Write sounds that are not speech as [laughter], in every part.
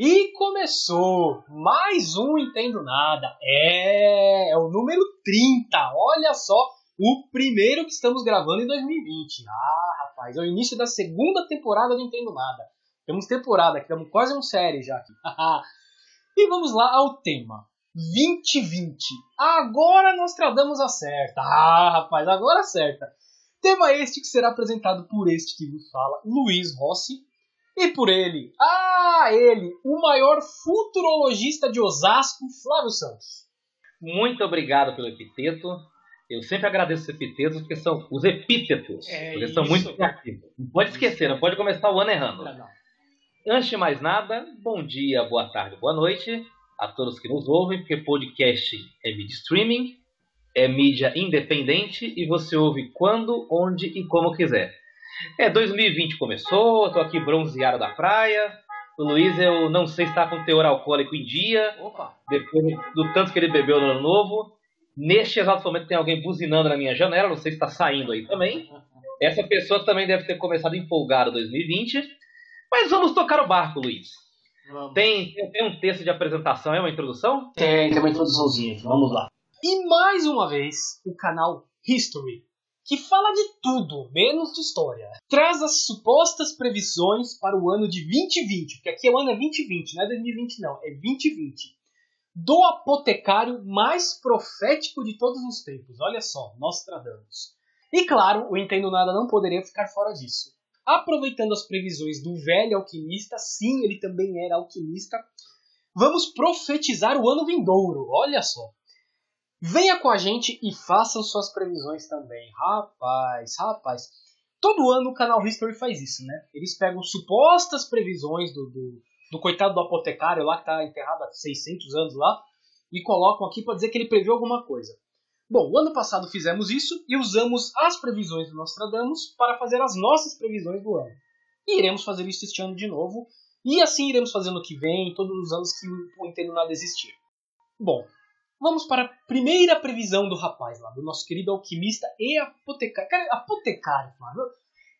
E começou mais um Entendo Nada. É, é o número 30. Olha só, o primeiro que estamos gravando em 2020. Ah, rapaz, é o início da segunda temporada do Entendo Nada. Temos temporada, que estamos quase um série já aqui. [laughs] e vamos lá ao tema. 2020. Agora nós tradamos a certa. Ah, rapaz, agora acerta. Tema este que será apresentado por este que vos fala, Luiz Rossi, e por ele, ah, ele, o maior futurologista de Osasco, Flávio Santos. Muito obrigado pelo epiteto. Eu sempre agradeço os epitetos, porque são os epítetos. É porque são muito criativos. Não pode esquecer, não pode começar o ano errando. Não, não. Antes de mais nada, bom dia, boa tarde, boa noite a todos que nos ouvem, porque podcast é mídia streaming, é mídia independente e você ouve quando, onde e como quiser. É, 2020 começou, tô aqui bronzeado da praia. O Luiz, eu não sei se está com teor alcoólico em dia. Opa. Depois do tanto que ele bebeu no ano novo. Neste exato momento tem alguém buzinando na minha janela, não sei se está saindo aí também. Essa pessoa também deve ter começado empolgado 2020. Mas vamos tocar o barco, Luiz. Tem, tem um texto de apresentação, é uma introdução? Tem, tem uma introduçãozinha, vamos lá. E mais uma vez, o canal History que fala de tudo, menos de história. Traz as supostas previsões para o ano de 2020, porque aqui o ano é 2020, não é 2020 não, é 2020. Do apotecário mais profético de todos os tempos. Olha só, Nostradamus. E claro, o Entendo Nada não poderia ficar fora disso. Aproveitando as previsões do velho alquimista, sim, ele também era alquimista, vamos profetizar o ano vindouro. Olha só. Venha com a gente e façam suas previsões também. Rapaz, rapaz. Todo ano o canal History faz isso, né? Eles pegam supostas previsões do, do, do coitado do apotecário lá que está enterrado há 600 anos lá e colocam aqui para dizer que ele previu alguma coisa. Bom, o ano passado fizemos isso e usamos as previsões do Nostradamus para fazer as nossas previsões do ano. E iremos fazer isso este ano de novo. E assim iremos fazer no que vem, todos os anos que o Entendo Nada existir. Bom, Vamos para a primeira previsão do rapaz lá, do nosso querido alquimista e apotecário. Cara, apotecário, mano.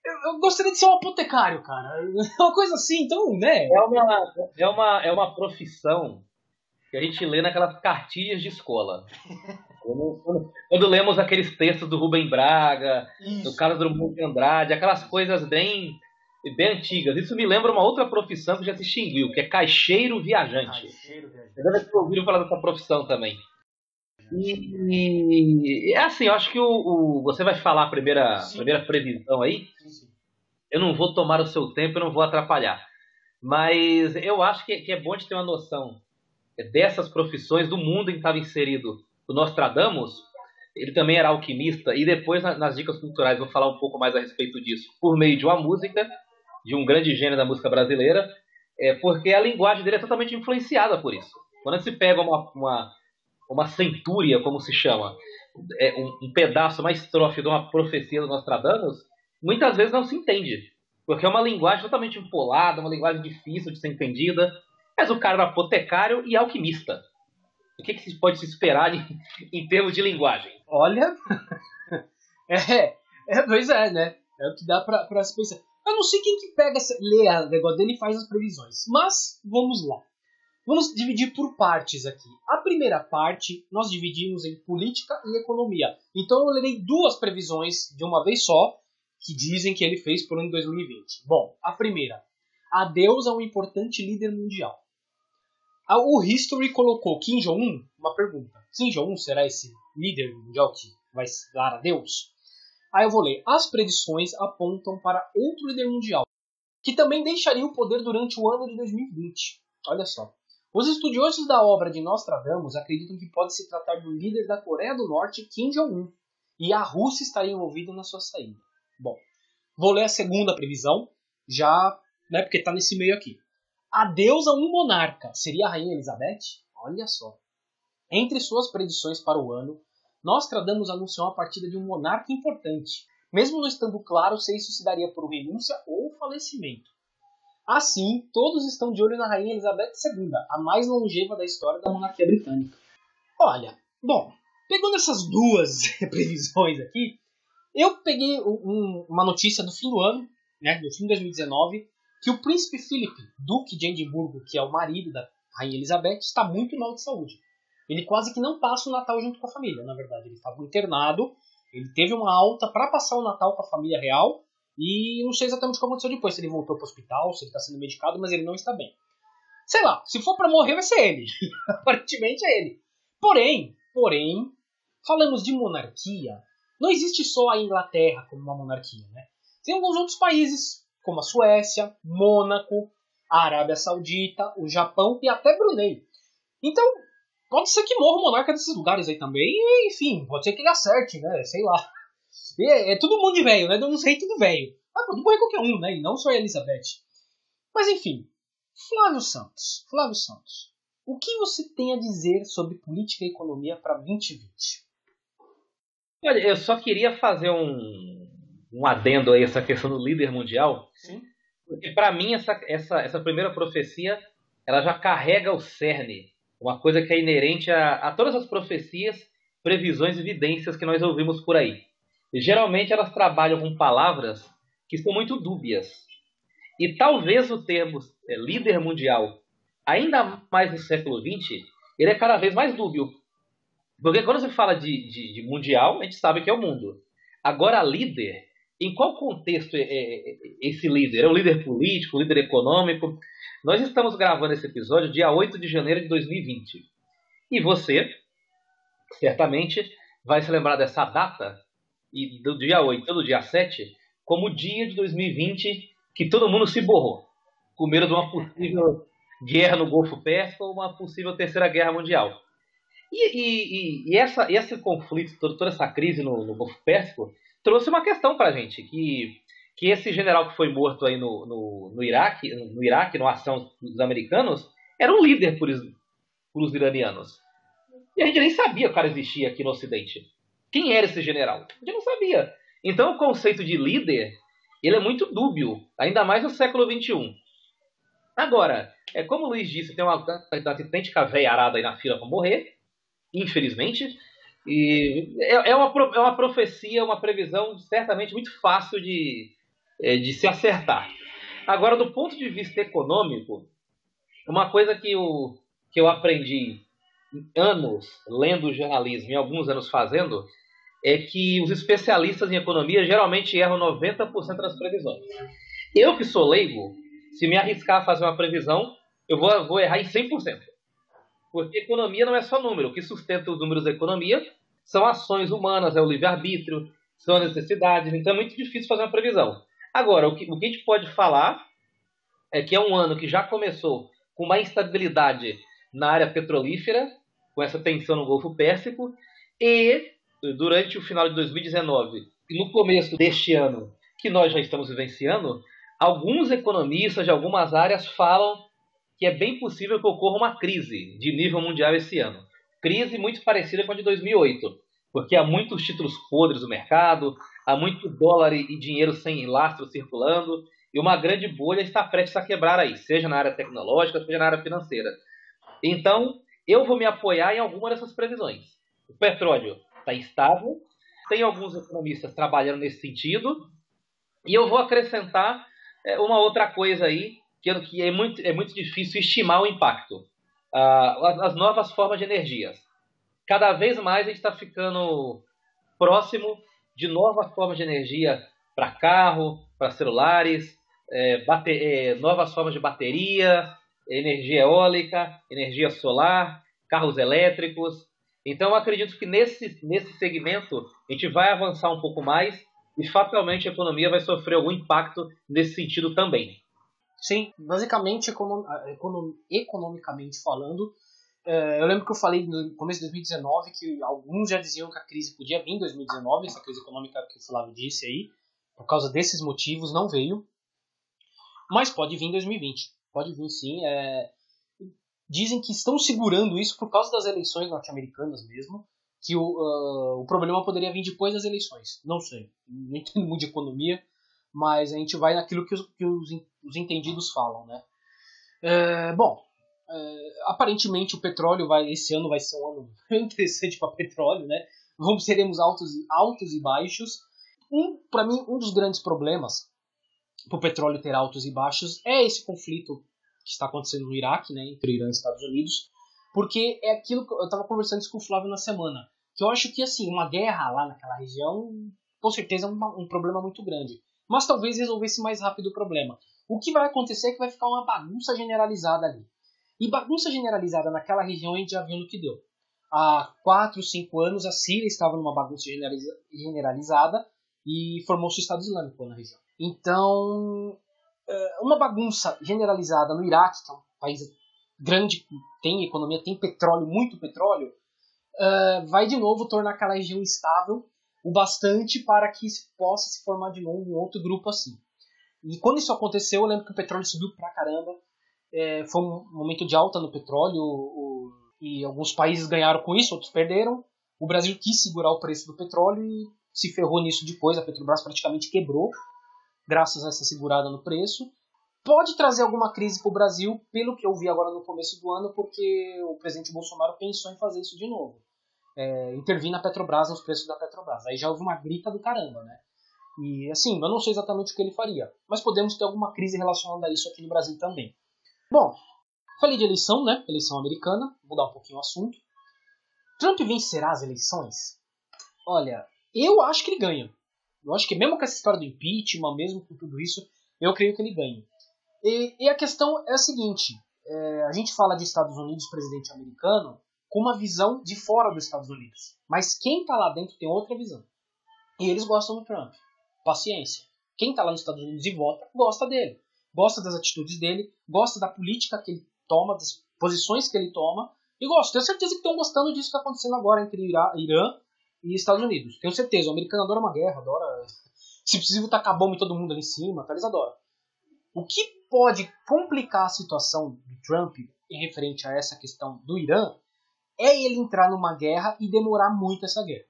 Eu, eu, gostaria de ser um apotecário, cara. [laughs] Uma coisa assim, então, né? É uma, é uma, é uma profissão que a gente lê naquelas cartilhas de escola. Quando, [laughs] quando, quando lemos aqueles textos do Rubem Braga, Isso. do Carlos Drummond de Andrade, aquelas coisas bem bem antigas. Isso me lembra uma outra profissão que já se extinguiu, que é caixeiro viajante. Caixeiro viajante. Eu deve ter ouvido falar dessa profissão também. E é assim, eu acho que o, o, você vai falar a primeira, primeira previsão aí. Sim, sim. Eu não vou tomar o seu tempo, eu não vou atrapalhar. Mas eu acho que, que é bom de ter uma noção dessas profissões do mundo em que estava inserido o Nostradamus. Ele também era alquimista, e depois nas dicas culturais vou falar um pouco mais a respeito disso, por meio de uma música de um grande gênero da música brasileira, é porque a linguagem dele é totalmente influenciada por isso. Quando se pega uma, uma, uma centúria, como se chama, é um, um pedaço, uma estrofe de uma profecia do Nostradamus, muitas vezes não se entende. Porque é uma linguagem totalmente empolada, uma linguagem difícil de ser entendida. Mas o cara era apotecário e alquimista. O que, que se pode se esperar em, [laughs] em termos de linguagem? Olha, [laughs] é, é, pois é, né? É o que dá pra, pra se pensar. Eu não sei quem que pega, lê o negócio dele e faz as previsões. Mas, vamos lá. Vamos dividir por partes aqui. A primeira parte nós dividimos em política e economia. Então eu lerei duas previsões de uma vez só, que dizem que ele fez por ano 2020. Bom, a primeira. Adeus a um importante líder mundial. O History colocou Kim Jong-un, uma pergunta. Kim Jong-un será esse líder mundial que vai dar adeus? Aí eu vou ler. As predições apontam para outro líder mundial, que também deixaria o poder durante o ano de 2020. Olha só. Os estudiosos da obra de Nostradamus acreditam que pode se tratar do líder da Coreia do Norte, Kim Jong-un, e a Rússia estaria envolvida na sua saída. Bom, vou ler a segunda previsão, já, né, porque está nesse meio aqui. Adeus a um monarca. Seria a Rainha Elizabeth? Olha só. Entre suas predições para o ano, Nostradamus anunciou a partida de um monarca importante, mesmo não estando claro se isso se daria por renúncia ou falecimento. Assim, todos estão de olho na Rainha Elizabeth II, a mais longeva da história da monarquia britânica. Olha, bom, pegando essas duas [laughs] previsões aqui, eu peguei um, uma notícia do fim do ano, né, do fim de 2019, que o príncipe Philip, duque de Edimburgo, que é o marido da rainha Elizabeth, está muito mal de saúde. Ele quase que não passa o Natal junto com a família, na verdade. Ele estava internado, ele teve uma alta para passar o Natal com a família real, e não sei exatamente o que aconteceu depois, se ele voltou para o hospital, se ele está sendo medicado, mas ele não está bem. Sei lá, se for para morrer vai ser ele. [laughs] Aparentemente é ele. Porém, porém, falamos de monarquia, não existe só a Inglaterra como uma monarquia, né? Tem alguns outros países, como a Suécia, Mônaco, a Arábia Saudita, o Japão e até Brunei. Então, pode ser que morra o monarca desses lugares aí também, e, enfim, pode ser que ele acerte, né? Sei lá. É, é todo mundo de velho, né? Não sei tudo velho. Mas pode morrer qualquer um, né? E não só a Elizabeth. Mas enfim, Flávio Santos. Flávio Santos. O que você tem a dizer sobre política e economia para 2020? Olha, eu só queria fazer um, um adendo aí essa questão do líder mundial. Sim. Porque para mim essa, essa, essa primeira profecia ela já carrega o cerne, uma coisa que é inerente a, a todas as profecias, previsões e evidências que nós ouvimos por aí. Geralmente elas trabalham com palavras que são muito dúbias. E talvez o termo é, líder mundial, ainda mais no século XX, ele é cada vez mais dúbio. Porque quando você fala de, de, de mundial, a gente sabe que é o mundo. Agora, líder, em qual contexto é, é, é esse líder? É um líder político, um líder econômico? Nós estamos gravando esse episódio dia 8 de janeiro de 2020. E você, certamente, vai se lembrar dessa data, e do dia 8 do dia 7, como o dia de 2020 que todo mundo se borrou, com medo de uma possível guerra no Golfo Pérsico ou uma possível terceira guerra mundial. E, e, e, essa, esse conflito, toda, essa crise no, no, Golfo Pérsico, trouxe uma questão para a gente, que, que esse general que foi morto aí no, no, no Iraque, no Iraque, na ação dos americanos, era um líder por, por os iranianos. E a gente nem sabia que o cara existia aqui no Ocidente. Quem era esse general? A gente não sabia. Então o conceito de líder ele é muito dúbio, ainda mais no século XXI. Agora, é como o Luiz disse, tem uma autêntica velha arada aí na fila para morrer, infelizmente. E é, é, uma, é uma profecia, uma previsão certamente muito fácil de, é, de se acertar. Agora, do ponto de vista econômico, uma coisa que eu, que eu aprendi anos lendo jornalismo e alguns anos fazendo é que os especialistas em economia geralmente erram 90% das previsões. Eu que sou leigo, se me arriscar a fazer uma previsão, eu vou, vou errar em 100%. Porque economia não é só número. O que sustenta os números da economia são ações humanas, é o livre-arbítrio, são as necessidades. Então é muito difícil fazer uma previsão. Agora, o que, o que a gente pode falar é que é um ano que já começou com uma instabilidade na área petrolífera, com essa tensão no Golfo Pérsico, e durante o final de 2019 e no começo deste ano, que nós já estamos vivenciando, alguns economistas de algumas áreas falam que é bem possível que ocorra uma crise de nível mundial esse ano. Crise muito parecida com a de 2008, porque há muitos títulos podres no mercado, há muito dólar e dinheiro sem lastro circulando, e uma grande bolha está prestes a quebrar aí, seja na área tecnológica, seja na área financeira. Então, eu vou me apoiar em alguma dessas previsões. O petróleo está instável. Tem alguns economistas trabalhando nesse sentido. E eu vou acrescentar é, uma outra coisa aí, que é, muito, é muito difícil estimar o impacto. Ah, as novas formas de energias. Cada vez mais a gente está ficando próximo de novas formas de energia para carro, para celulares, é, é, novas formas de bateria, energia eólica, energia solar, carros elétricos. Então, acredito que nesse, nesse segmento a gente vai avançar um pouco mais e fatalmente a economia vai sofrer algum impacto nesse sentido também. Sim, basicamente, econom, econom, economicamente falando, é, eu lembro que eu falei no começo de 2019 que alguns já diziam que a crise podia vir em 2019, essa crise econômica que o Flávio disse aí, por causa desses motivos não veio, mas pode vir em 2020. Pode vir sim. É, dizem que estão segurando isso por causa das eleições norte-americanas mesmo, que o, uh, o problema poderia vir depois das eleições. Não sei, não entendo muito de economia, mas a gente vai naquilo que os, que os, os entendidos falam, né? É, bom, é, aparentemente o petróleo vai esse ano vai ser um ano [laughs] interessante para petróleo, né? Vamos teremos altos altos e baixos. Um, para mim, um dos grandes problemas o petróleo ter altos e baixos é esse conflito que está acontecendo no Iraque, né, entre Irã e Estados Unidos, porque é aquilo que eu estava conversando com o Flávio na semana, que eu acho que assim uma guerra lá naquela região, com certeza é um, um problema muito grande, mas talvez resolvesse mais rápido o problema. O que vai acontecer é que vai ficar uma bagunça generalizada ali. E bagunça generalizada naquela região a gente já viu no que deu. Há 4, 5 anos a Síria estava numa bagunça generalizada e formou-se o Estado Islâmico na região. Então, é, uma bagunça generalizada no Iraque, que é um país grande, tem economia, tem petróleo, muito petróleo, é, vai de novo tornar aquela região estável o bastante para que possa se formar de novo um outro grupo assim. E quando isso aconteceu, eu lembro que o petróleo subiu pra caramba. É, foi um momento de alta no petróleo o, e alguns países ganharam com isso, outros perderam. O Brasil quis segurar o preço do petróleo e se ferrou nisso depois. A Petrobras praticamente quebrou graças a essa segurada no preço. Pode trazer alguma crise para o Brasil, pelo que eu vi agora no começo do ano, porque o presidente Bolsonaro pensou em fazer isso de novo. É, intervir na Petrobras, nos preços da Petrobras. Aí já houve uma grita do caramba, né? E assim, eu não sei exatamente o que ele faria, mas podemos ter alguma crise relacionada a isso aqui no Brasil também. Bom, falei de eleição, né? Eleição americana, mudar um pouquinho o assunto. Trump vencerá as eleições? Olha, eu acho que ele ganha. Eu acho que mesmo com essa história do impeachment, mesmo com tudo isso, eu creio que ele ganha. E, e a questão é a seguinte: é, a gente fala de Estados Unidos, presidente americano, com uma visão de fora dos Estados Unidos. Mas quem está lá dentro tem outra visão. E eles gostam do Trump. Paciência. Quem está lá nos Estados Unidos e vota, gosta dele. Gosta das atitudes dele, gosta da política que ele toma, das posições que ele toma. E gosta. Tenho certeza que estão gostando disso que está acontecendo agora entre Irã e Estados Unidos. Tenho certeza, o americano adora uma guerra, adora. [laughs] Se possível, tacar bomba em todo mundo ali em cima, tá? eles adoram. O que pode complicar a situação do Trump em referente a essa questão do Irã é ele entrar numa guerra e demorar muito essa guerra.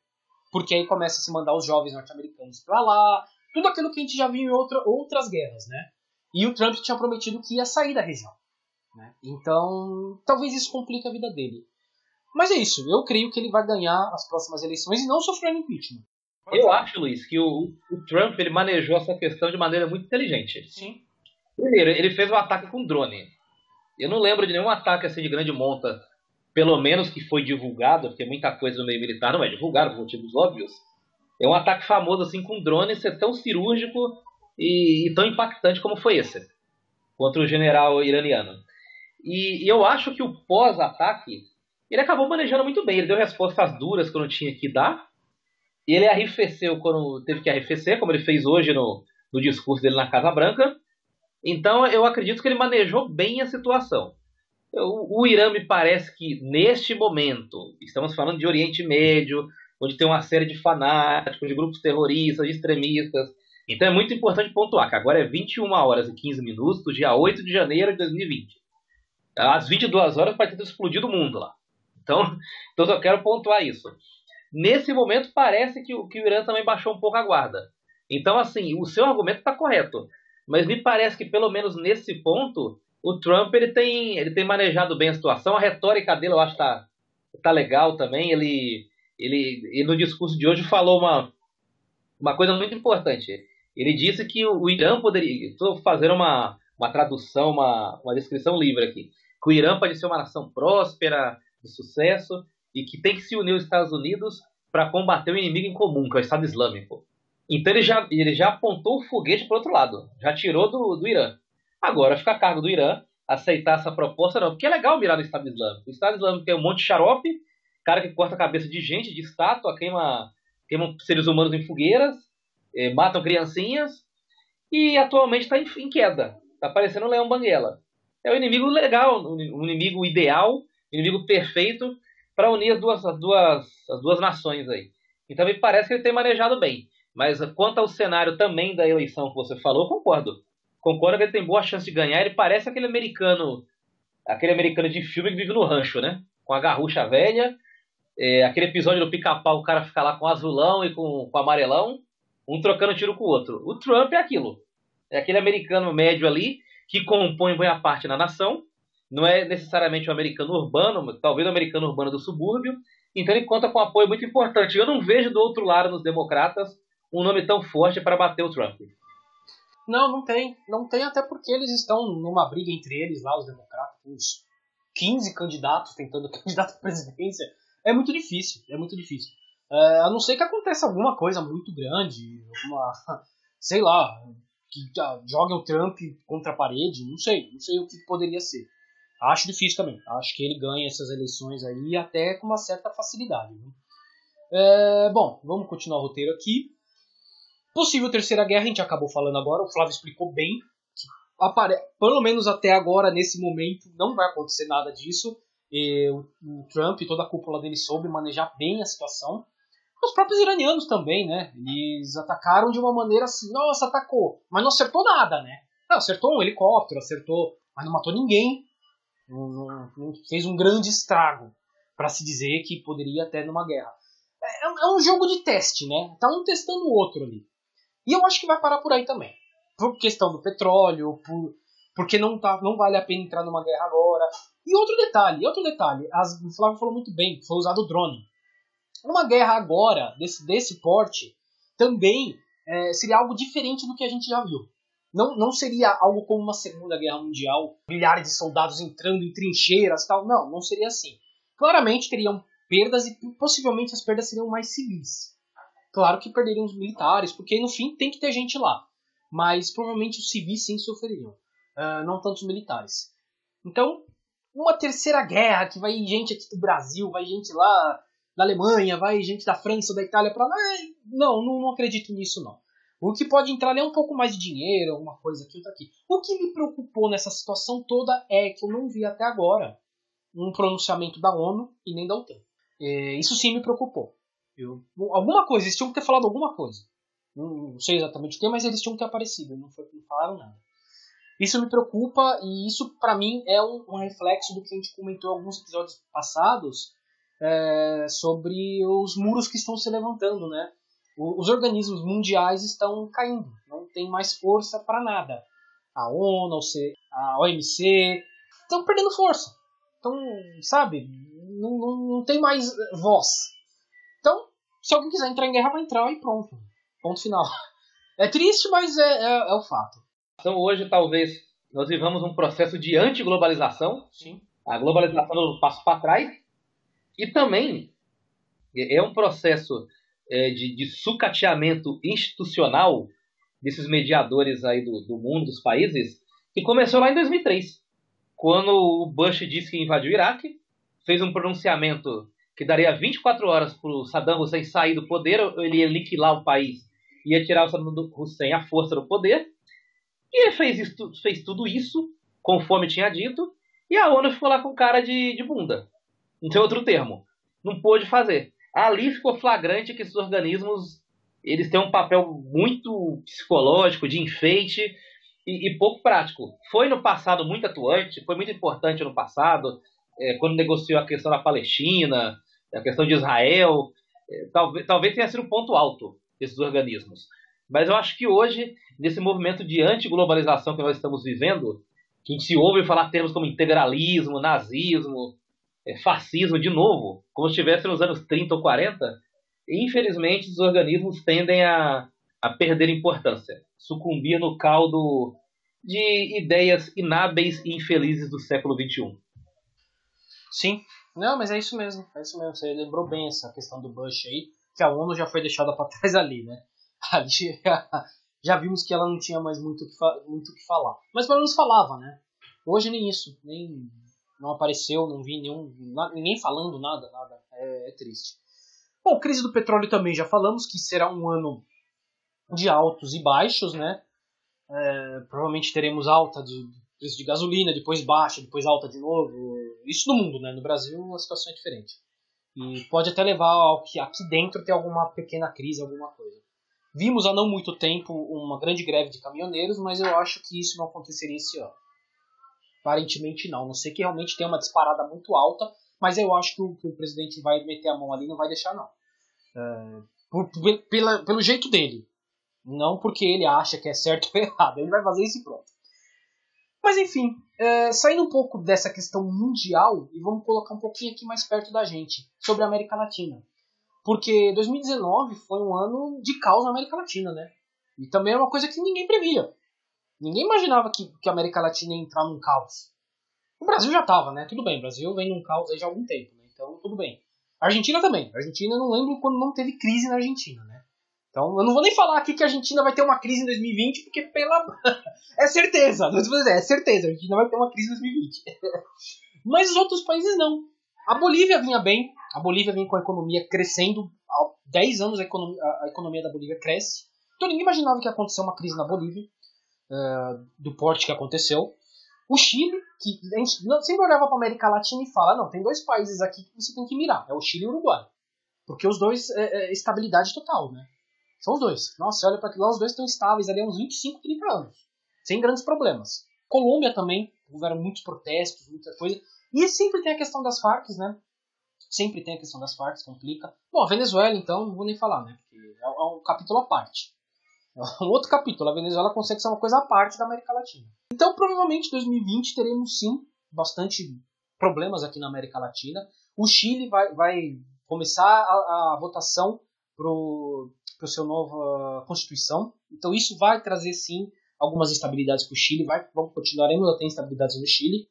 Porque aí começa a se mandar os jovens norte-americanos para lá, tudo aquilo que a gente já viu em outra, outras guerras, né? E o Trump tinha prometido que ia sair da região. Né? Então, talvez isso complique a vida dele. Mas é isso, eu creio que ele vai ganhar as próximas eleições e não sofrer impeachment. Eu acho, Luiz, que o, o, Trump ele manejou essa questão de maneira muito inteligente. Sim. Primeiro, ele fez um ataque com drone. Eu não lembro de nenhum ataque assim de grande monta, pelo menos que foi divulgado, porque muita coisa no meio militar não é divulgado por motivos óbvios. É um ataque famoso assim com drone ser tão cirúrgico e, e tão impactante como foi esse contra o general iraniano. E, e eu acho que o pós-ataque ele acabou manejando muito bem. Ele deu respostas duras quando tinha que dar. E ele arrefeceu quando teve que arrefecer, como ele fez hoje no, no discurso dele na Casa Branca. Então eu acredito que ele manejou bem a situação. O, Irã me parece que neste momento, estamos falando de Oriente Médio, onde tem uma série de fanáticos, de grupos terroristas, de extremistas. Então é muito importante pontuar que agora é 21 horas e 15 minutos do dia 8 de janeiro de 2020. Às 22 horas pode ter explodido o mundo lá. Então, [laughs] então eu quero pontuar isso. Nesse momento, parece que, que o Irã também baixou um pouco a guarda. Então, assim, o seu argumento está correto. Mas me parece que, pelo menos nesse ponto, o Trump ele tem, ele tem manejado bem a situação. A retórica dele, eu acho que está tá legal também. Ele, ele, no discurso de hoje, falou uma, uma coisa muito importante. Ele disse que o, Irã poderia. Estou fazendo uma, uma tradução, uma, uma descrição livre aqui. Que o Irã pode ser uma nação próspera, de sucesso e que tem que se unir aos Estados Unidos para combater o inimigo em comum, que é o Estado Islâmico. Então ele já, ele já apontou o foguete para outro lado, já tirou do, do Irã. Agora fica a cargo do Irã aceitar essa proposta, não, porque é legal mirar no Estado Islâmico. O Estado Islâmico tem um monte de xarope, cara que corta a cabeça de gente, de estátua, queima, queima seres humanos em fogueiras, eh, matam criancinhas, e atualmente está em, em, queda. Está parecendo um leão banguela. É o inimigo legal, o inimigo ideal inimigo perfeito para unir as duas, as, duas, as duas nações aí. Então me parece que ele tem manejado bem. Mas quanto ao cenário também da eleição que você falou, concordo. Concordo que ele tem boa chance de ganhar. Ele parece aquele americano, aquele americano de filme que vive no rancho, né? Com a garrucha velha. É, aquele episódio do pica-pau, o cara fica lá com azulão e com, com amarelão, um trocando tiro com o outro. O Trump é aquilo. É aquele americano médio ali que compõe boa parte da nação não é necessariamente o americano urbano, talvez o americano urbano do subúrbio, então ele conta com um apoio muito importante. Eu não vejo do outro lado nos democratas um nome tão forte para bater o Trump. Não, não tem. Não tem, até porque eles estão numa briga entre eles lá, os democratas, os 15 candidatos tentando [laughs] candidato à presidência. É muito difícil, é muito difícil. É, a não ser que aconteça alguma coisa muito grande, alguma, [laughs] sei lá, que ah, jogue o Trump contra a parede, não sei, não sei o que poderia ser. Acho difícil também. Acho que ele ganha essas eleições aí até com uma certa facilidade. Né? É, bom, vamos continuar o roteiro aqui. Possível terceira guerra, a gente acabou falando agora, o Flávio explicou bem. apare... Pelo menos até agora, nesse momento, não vai acontecer nada disso. E o, Trump e toda a cúpula dele soube manejar bem a situação. Os próprios iranianos também, né? Eles atacaram de uma maneira assim, nossa, atacou, mas não acertou nada, né? Não, acertou um helicóptero, acertou, mas não matou ninguém. Não, não, não fez um grande estrago para se dizer que poderia até numa guerra. É, é, é, um jogo de teste, né? Tá um testando o outro ali. E eu acho que vai parar por aí também. Por questão do petróleo, por, porque não, tá, não vale a pena entrar numa guerra agora. E outro detalhe, outro detalhe, as, o Flávio falou muito bem, foi usado o drone. Uma guerra agora, desse, desse porte, também é, seria algo diferente do que a gente já viu. Não, não seria algo como uma Segunda Guerra Mundial, milhares de soldados entrando em trincheiras tal. Não, não seria assim. Claramente teriam perdas e possivelmente as perdas seriam mais civis. Claro que perderiam os militares, porque no fim tem que ter gente lá. Mas provavelmente os civis sim sofreriam, uh, não tanto os militares. Então, uma terceira guerra que vai gente aqui do Brasil, vai gente lá da Alemanha, vai gente da França, da Itália para lá. Não, não, não acredito nisso não. O que pode entrar é um pouco mais de dinheiro, uma coisa aqui, outra aqui. O que me preocupou nessa situação toda é que eu não vi até agora um pronunciamento da ONU e nem da OTAN. É, isso sim me preocupou. Eu, alguma coisa, eles tinham que ter falado alguma coisa. Não, não sei exatamente o que, mas eles tinham que ter aparecido. Não, foi, não falaram nada. Isso me preocupa e isso para mim é um, um, reflexo do que a gente comentou em alguns episódios passados é, sobre os muros que estão se levantando, né? os organismos mundiais estão caindo, não tem mais força para nada. A ONU, a OMC estão perdendo força. Então, sabe, não, não, não tem mais voz. Se alguém quiser entrar em guerra, vai entrar e pronto. Ponto final. É triste, mas é, é, é o fato. Então, hoje, talvez, nós vivamos um processo de antiglobalização. Sim. A globalização dando passo para trás. E também é um processo é, de, de, sucateamento institucional desses mediadores aí do, do, mundo, dos países, que começou lá em 2003, quando o Bush disse que invadiu o Iraque, fez um pronunciamento que daria 24 horas para o Saddam Hussein sair do poder, ele ia aniquilar o país, ia tirar o Saddam Hussein à força do poder, e ele fez, isso, fez tudo isso, conforme tinha dito, e a ONU ficou lá com cara de, de bunda. Não tem outro termo. Não pôde fazer ali ficou flagrante que esses organismos eles têm um papel muito psicológico, de enfeite e, e pouco prático. Foi no passado muito atuante, foi muito importante no passado, é, quando negociou a questão da Palestina, a questão de Israel, é, talvez, talvez tenha sido o um ponto alto desses organismos. Mas eu acho que hoje, nesse movimento de antiglobalização que nós estamos vivendo, que a gente ouve falar termos como integralismo, nazismo, é, fascismo de novo, como se estivesse nos anos 30 ou 40, infelizmente os organismos tendem a, a perder importância, sucumbir no caldo de ideias inábeis e infelizes do século XXI. Sim, não, mas é isso mesmo, é isso mesmo. Você lembrou bem essa questão do Bush aí, que a ONU já foi deixada para [laughs] trás ali, né? Ali [laughs] já, vimos que ela não tinha mais muito que, muito que falar. Mas pelo menos falava, né? Hoje nem isso, nem não apareceu, não vi nenhum, ninguém falando nada, nada. É, é, triste. Bom, crise do petróleo também já falamos que será um ano de altos e baixos, né? É, provavelmente teremos alta de preço de gasolina, depois baixa, depois alta de novo. Isso no mundo, né? No Brasil a situação é diferente. E pode até levar ao que aqui dentro ter alguma pequena crise, alguma coisa. Vimos há não muito tempo uma grande greve de caminhoneiros, mas eu acho que isso não aconteceria esse ano. Aparentemente não. Não sei que realmente tem uma disparada muito alta, mas eu acho que o, que o presidente vai meter a mão ali não vai deixar não. É, por, pela, pelo jeito dele. Não porque ele acha que é certo [laughs] ou errado. Ele vai fazer isso e pronto. Mas enfim, é, saindo um pouco dessa questão mundial e vamos colocar um pouquinho aqui mais perto da gente, sobre a América Latina. Porque 2019 foi um ano de caos na América Latina, né? E também é uma coisa que ninguém previa. Ninguém imaginava que, que a América Latina ia entrar num caos. O Brasil já estava, né? Tudo bem, o Brasil vem num caos aí já há algum tempo, né? Então tudo bem. A Argentina também. A Argentina não lembro quando não teve crise na Argentina, né? Então eu não vou nem falar aqui que a Argentina vai ter uma crise em 2020, porque pela. [laughs] é certeza! [laughs] É certeza, a Argentina vai ter uma crise em 2020. [laughs] Mas os outros países não. A Bolívia vinha bem, a Bolívia vinha com a economia crescendo. Há 10 anos a economia, a economia da Bolívia cresce. Então ninguém imaginava que ia acontecer uma crise na Bolívia, uh, do porte que aconteceu. O Chile, que a gente sempre olhava para a América Latina e fala: não, tem dois países aqui que você tem que mirar: é o Chile e o Uruguai. Porque os dois é, é estabilidade total, né? São os dois. Nossa, olha para lá, os dois estão estáveis ali há uns 25, 30 anos. Sem grandes problemas. Colômbia também, houveram muitos protestos, muita coisa. E sempre tem a questão das Farc, né? Sempre tem a questão das Farc, complica. Bom, a Venezuela, então, não vou nem falar, né? Porque é um capítulo à parte. É um outro capítulo. A Venezuela consegue ser uma coisa à parte da América Latina. Então, provavelmente, em 2020 teremos sim bastante problemas aqui na América Latina. O Chile vai, vai começar a, a votação para sua nova Constituição. Então, isso vai trazer sim algumas instabilidades para o Chile. Vai, vamos continuaremos a ter instabilidades no Chile.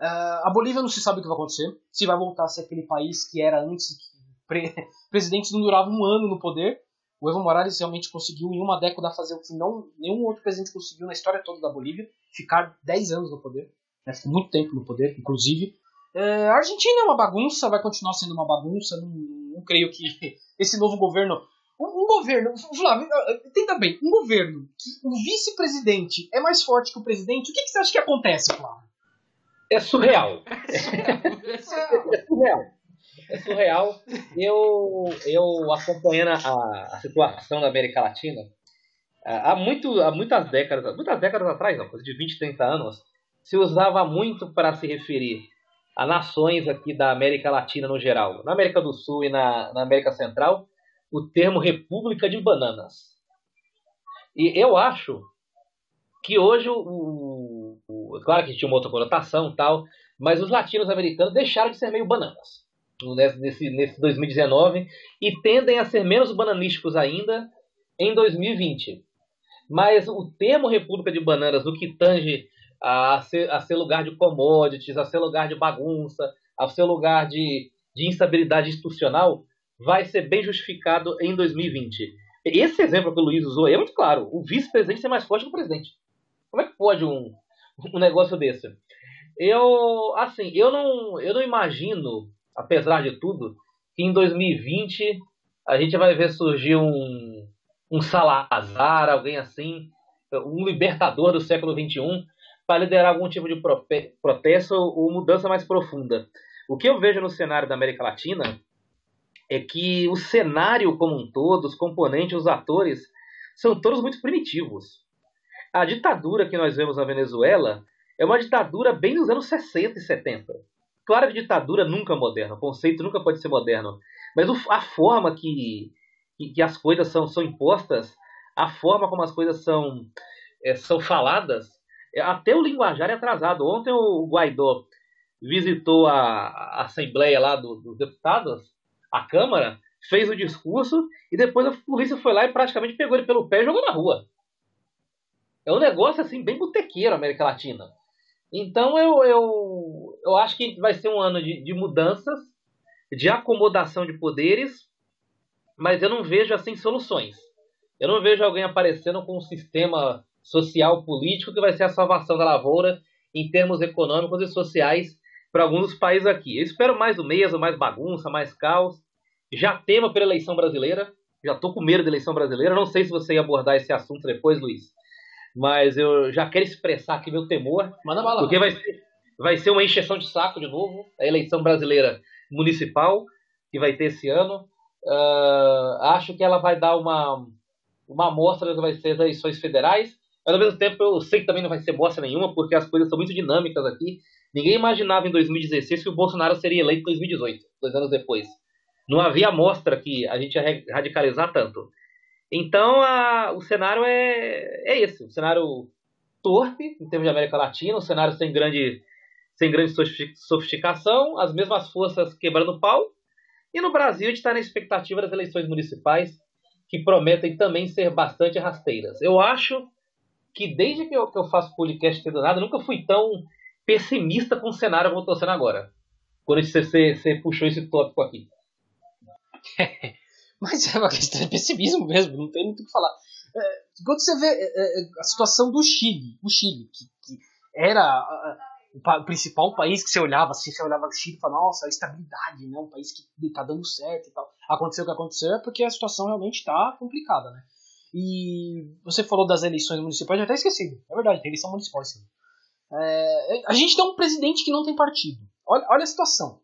Uh, a Bolívia não se sabe o que vai acontecer. Se vai voltar a ser aquele país que era antes, que pre [laughs] presidentes não duravam um ano no poder. O Evo Morales realmente conseguiu em uma década fazer o que não, nenhum outro presidente conseguiu na história toda da Bolívia, ficar 10 anos no poder. Né? Ficou muito tempo no poder, inclusive. Uh, a Argentina é uma bagunça, vai continuar sendo uma bagunça. Não, não creio que [laughs] esse novo governo governo, Flávio, tenta bem, um governo que o vice-presidente é mais forte que o presidente, o que, que você acha que acontece, Flávio? é surreal. [laughs] É surreal. É surreal. Eu, eu acompanhando a, a situação da América Latina, há, muito, há muitas décadas, muitas décadas atrás, não, coisa de 20, 30 anos, se usava muito para se referir a nações aqui da América Latina no geral. Na América do Sul e na, na América Central, o termo República de Bananas. E eu acho que hoje o, o, claro que tinha uma outra conotação tal, mas os latinos americanos deixaram de ser meio bananas nesse, nesse 2019 e tendem a ser menos bananísticos ainda em 2020. Mas o termo República de Bananas, no que tange a ser, a ser lugar de commodities, a ser lugar de bagunça, a ser lugar de, de instabilidade institucional, vai ser bem justificado em 2020. Esse exemplo que o Luiz usou é muito claro. O vice-presidente é mais forte que o presidente. Como é que pode um, um negócio desse? Eu, assim, eu não, eu não imagino, apesar de tudo, que em 2020 a gente vai ver surgir um, um Salazar, alguém assim, um libertador do século XXI, para liderar algum tipo de protesto ou mudança mais profunda. O que eu vejo no cenário da América Latina é que o cenário como um todo, os componentes, os atores, são todos muito primitivos. A ditadura que nós vemos na Venezuela é uma ditadura bem dos anos 60 e 70. Claro que ditadura nunca é moderna, o conceito nunca pode ser moderno, mas a forma que, que, as coisas são, são impostas, a forma como as coisas são, é, são faladas, é, até o linguajar é atrasado. Ontem o Guaidó visitou a, a Assembleia lá do, dos Deputados, a Câmara, fez o discurso e depois a polícia foi lá e praticamente pegou ele pelo pé e jogou na rua. É um negócio assim bem botequeiro América Latina. Então eu, eu, eu acho que vai ser um ano de, de mudanças, de acomodação de poderes, mas eu não vejo assim soluções. Eu não vejo alguém aparecendo com um sistema social político que vai ser a salvação da lavoura em termos econômicos e sociais para alguns dos países aqui. Eu espero mais o mesmo, mais bagunça, mais caos. Já tema pela eleição brasileira. Já estou com medo da eleição brasileira. Não sei se você ia abordar esse assunto depois, Luiz mas eu já quero expressar aqui meu temor. Manda bala. Porque vai ser, vai ser uma encheção de saco de novo, a eleição brasileira municipal, que vai ter esse ano. Uh, acho que ela vai dar uma, uma amostra que vai ser as eleições federais. Mas ao mesmo tempo eu sei que também não vai ser bosta nenhuma, porque as coisas são muito dinâmicas aqui. Ninguém imaginava em 2016 que o Bolsonaro seria eleito em 2018, dois anos depois. Não havia amostra que a gente ia radicalizar tanto. Então, a, o cenário é, é esse, um cenário torpe em termos de América Latina, um cenário sem grande, sem grande sofisticação, as mesmas forças quebrando pau. E no Brasil a gente está na expectativa das eleições municipais, que prometem também ser bastante rasteiras. Eu acho que desde que eu, que eu faço podcast do nada, nunca fui tão pessimista com o cenário como eu tô sendo agora. Quando você, você, você puxou esse tópico aqui. [laughs] Mas é uma questão de pessimismo mesmo, não tem muito o que falar. É, quando você vê é, é, a situação do Chile, o Chile, que, que era o principal país que você olhava assim, você olhava o Chile e falava, nossa, a estabilidade, né? Um país que está dando certo e tal. Aconteceu o que aconteceu é porque a situação realmente está complicada, né? E você falou das eleições municipais, eu até esqueci. É verdade, tem eleição municipal ano. É, a gente tem um presidente que não tem partido. Olha, olha a situação.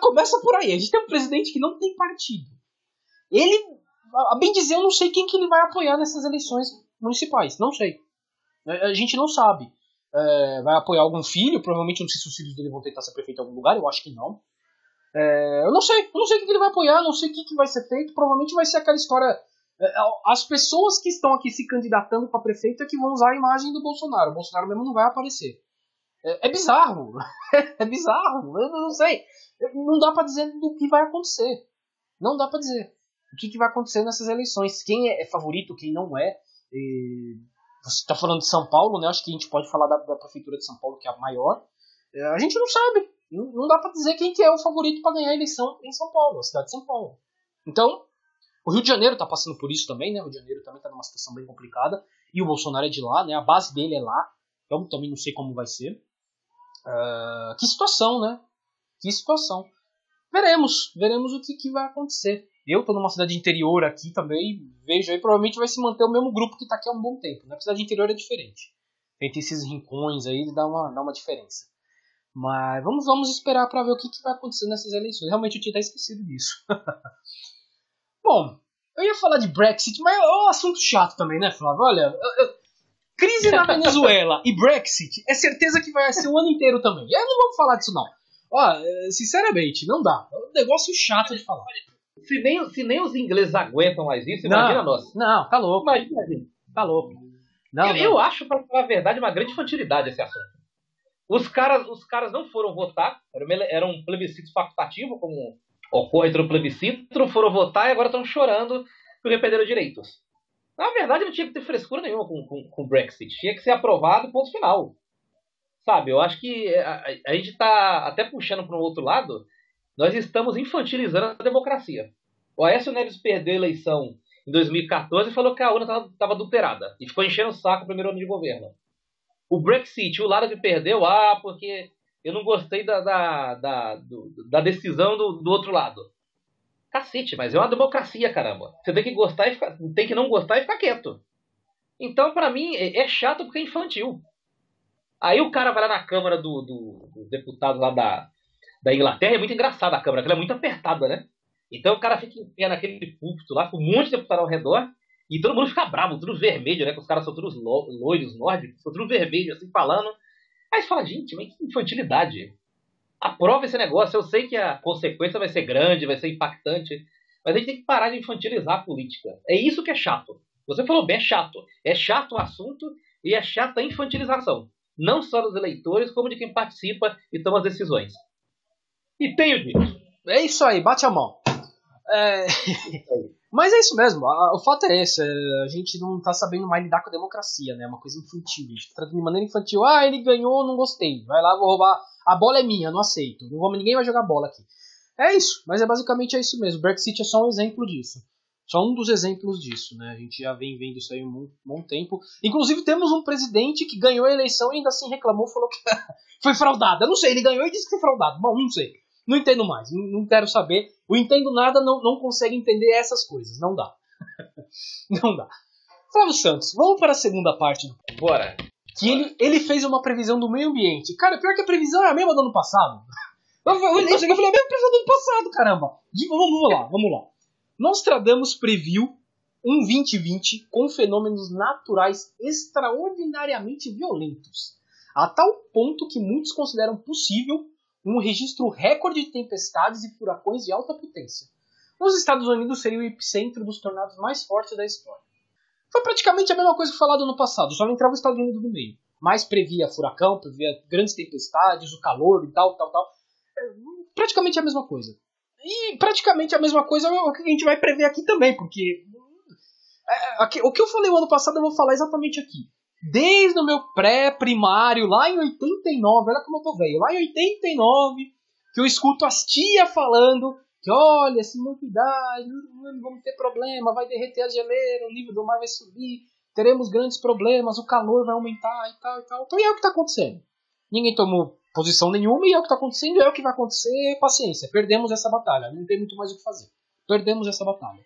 Começa por aí. A gente tem um presidente que não tem partido. Ele, a bem dizer, eu não sei quem que ele vai apoiar nessas eleições municipais. Não sei. A gente não sabe. É, vai apoiar algum filho? Provavelmente não sei se os filhos dele vão tentar ser prefeito em algum lugar. Eu acho que não. É, eu não sei. Eu não sei o que ele vai apoiar. Não sei o que, que vai ser feito. Provavelmente vai ser aquela história. É, as pessoas que estão aqui se candidatando para prefeito é que vão usar a imagem do Bolsonaro. O Bolsonaro mesmo não vai aparecer. É, é bizarro. [laughs] é bizarro. Eu não sei. Não dá para dizer do que vai acontecer. Não dá para dizer o que, que, vai acontecer nessas eleições. Quem é, favorito, quem não é. E você está falando de São Paulo, né? Acho que a gente pode falar da, da prefeitura de São Paulo, que é a maior. É, a gente não sabe. Não, não dá para dizer quem que é o favorito para ganhar a eleição em São Paulo, a cidade de São Paulo. Então, o Rio de Janeiro está passando por isso também, né? O Rio de Janeiro também está numa situação bem complicada. E o Bolsonaro é de lá, né? A base dele é lá. Então, também não sei como vai ser. Uh, que situação, né? Que situação. Veremos, veremos o que, que vai acontecer. Eu tô numa cidade interior aqui também, vejo aí, provavelmente vai se manter o mesmo grupo que tá aqui há um bom tempo. Na né? cidade interior é diferente. Tem esses rincões aí, dá uma, dá uma diferença. Mas vamos, vamos esperar para ver o que, que vai acontecer nessas eleições. Realmente eu tinha até esquecido disso. [laughs] bom, eu ia falar de Brexit, mas é um assunto chato também, né, Flávio? Olha, eu, eu, crise na [laughs] Venezuela e Brexit é certeza que vai ser o ano inteiro também. E aí não vamos falar disso, não. Ó, é, sinceramente, não dá. É um negócio chato de falar. Se nem, se nem os ingleses aguentam mais isso, imagina não, nós. Não, tá louco. Imagina, Tá louco. Não, eu, não. eu acho, pra falar a verdade, uma grande infantilidade esse assunto. Os caras, os caras não foram votar, era um plebiscito facultativo, como ocorre entre o plebiscito, não foram votar e agora estão chorando porque perderam direitos. Na verdade, não tinha que ter frescura nenhuma com, com, com o Brexit. Tinha que ser aprovado, ponto final. Sabe, eu acho que a, a gente está até puxando para um outro lado, nós estamos infantilizando a democracia. O Aécio Neves perdeu a eleição em 2014 e falou que a urna estava adulterada. E ficou enchendo o saco o primeiro ano de governo. O Brexit, o lado que perdeu, ah, porque eu não gostei da, da, da, da decisão do, do outro lado. Cacete, mas é uma democracia, caramba. Você tem que gostar e ficar, tem que não gostar e ficar quieto. Então, para mim, é, é, chato porque é infantil. Aí o cara vai lá na Câmara do, do, do deputado lá da, da Inglaterra, é muito engraçada a Câmara, ela é muito apertada, né? Então o cara fica em pé naquele púlpito lá, com um monte de deputado ao redor, e todo mundo fica bravo, tudo vermelho, né? Que os caras são todos loiros, nórdicos, são tudo vermelho, assim, falando. Aí você fala, gente, mas que infantilidade. Aprova esse negócio, eu sei que a consequência vai ser grande, vai ser impactante, mas a gente tem que parar de infantilizar a política. É isso que é chato. Você falou bem, é chato. É chato o assunto e é chata a infantilização. Não só dos eleitores, como de quem participa e toma as decisões. E tenho dito. É isso aí, bate a mão. É... [laughs] Mas é isso mesmo, o fato é esse, é, a gente não tá sabendo mais lidar com a democracia, né? É uma coisa infantil, a gente trata de maneira infantil, ah, ele ganhou, não gostei, vai lá, vou roubar, a bola é minha, não aceito, não vou, ninguém vai jogar bola aqui. É isso, mas é basicamente é isso mesmo, o Brexit é só um exemplo disso. Só um dos exemplos disso, né? A gente já vem vendo isso aí há um bom tempo. Inclusive temos um presidente que ganhou a eleição e ainda assim reclamou, falou que [laughs] foi fraudado. Eu não sei, ele ganhou e disse que foi fraudado. Bom, não sei. Não entendo mais, não, não quero saber. O entendo nada não, não consegue entender essas coisas. Não dá. [laughs] não dá. Flávio Santos, vamos para a segunda parte. Bora. Que ele, ele fez uma previsão do meio ambiente. Cara, pior que a previsão é a mesma do ano passado. [laughs] Eu, eu, eu, falei, a mesma previsão do ano passado, caramba. Vamos, vamos lá, vamos lá. Nostradamus previu um 2020 com fenômenos naturais extraordinariamente violentos, a tal ponto que muitos consideram possível um registro recorde de tempestades e furacões de alta potência. Os Estados Unidos seriam o epicentro dos tornados mais fortes da história. Foi praticamente a mesma coisa que falado no passado, só não entrava os Estados Unidos no meio. Mas previa furacão, previa grandes tempestades, o calor e tal, tal, tal. É, praticamente a mesma coisa. E praticamente a mesma coisa é o que a gente vai prever aqui também, porque é, o que eu falei o ano passado eu vou falar exatamente aqui. desde o meu pré-primário, lá em 89, olha como eu tô velho, lá em 89, que eu escuto as tia falando que olha, se não cuidar, vamos ter problema, vai derreter a geleira, o nível do mar vai subir, teremos grandes problemas, o calor vai aumentar e tal e tal. Então é o que está acontecendo. Ninguém tomou posição nenhuma e é o que está acontecendo, é o que vai acontecer, paciência, perdemos essa batalha, não tem muito mais o que fazer. Perdemos essa batalha.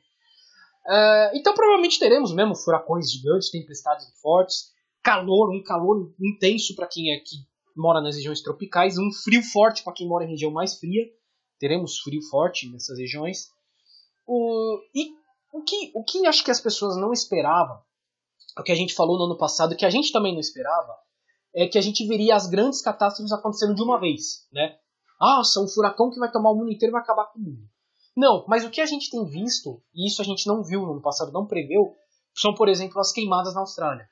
Uh, então provavelmente teremos mesmo furacões gigantes, tempestades fortes, calor, um calor intenso para quem é que mora nas regiões tropicais, um frio forte para quem mora em região mais fria. Teremos frio forte nessas regiões. O, e o que, o que acho que as pessoas não esperavam, o que a gente falou no ano passado, que a gente também não esperava, é que a gente veria as grandes catástrofes acontecendo de uma vez, né? Nossa, um furacão que vai tomar o mundo inteiro e vai acabar com o mundo. Não, mas o que a gente tem visto, e isso a gente não viu no ano passado, não preveu, são, por exemplo, as queimadas na Austrália.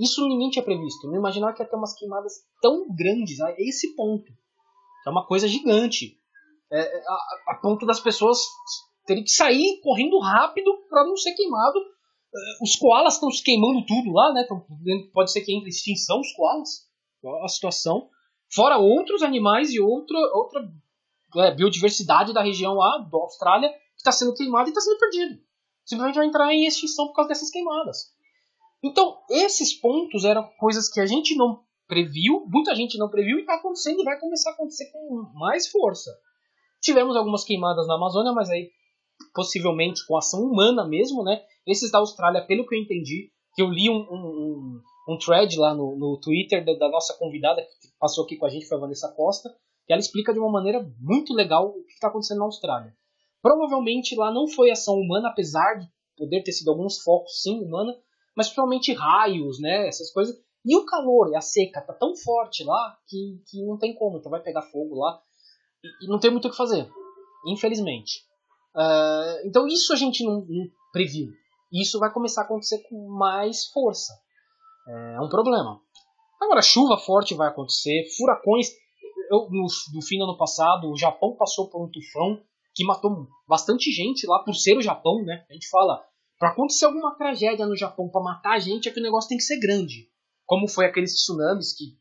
Isso ninguém tinha previsto. Não imaginava que ia ter umas queimadas tão grandes a esse ponto. É uma coisa gigante. É, é a, a, ponto das pessoas terem que sair correndo rápido para não ser queimado. É, os koalas estão se queimando tudo lá, né? Pode ser que entre extinção os koalas. A situação. Fora outros animais e outra, outra é, biodiversidade da região lá, da Austrália, que está sendo queimada e está sendo perdido. Simplesmente vai entrar em extinção por causa dessas queimadas. Então, esses pontos eram coisas que a gente não previu, muita gente não previu e está acontecendo e vai começar a acontecer com mais força. Tivemos algumas queimadas na Amazônia, mas aí possivelmente com ação humana mesmo, né? Esses da Austrália, pelo que eu entendi, que eu li um, um, um thread lá no, no Twitter da, da, nossa convidada que passou aqui com a gente, foi a Vanessa Costa, que ela explica de uma maneira muito legal o que está acontecendo na Austrália. Provavelmente lá não foi ação humana, apesar de poder ter sido alguns focos sim humana, mas principalmente raios, né, essas coisas. E o calor e a seca tá tão forte lá que, que não tem como, então vai pegar fogo lá e, e não tem muito o que fazer, infelizmente. Uh, então isso a gente não, não previu. Isso vai começar a acontecer com mais força. É um problema. Agora, chuva forte vai acontecer, furacões. Eu, no, no fim do ano passado, o Japão passou por um tufão que matou bastante gente lá por ser o Japão, né? A gente fala, para acontecer alguma tragédia no Japão para matar a gente, é que o negócio tem que ser grande. Como foi aqueles tsunamis que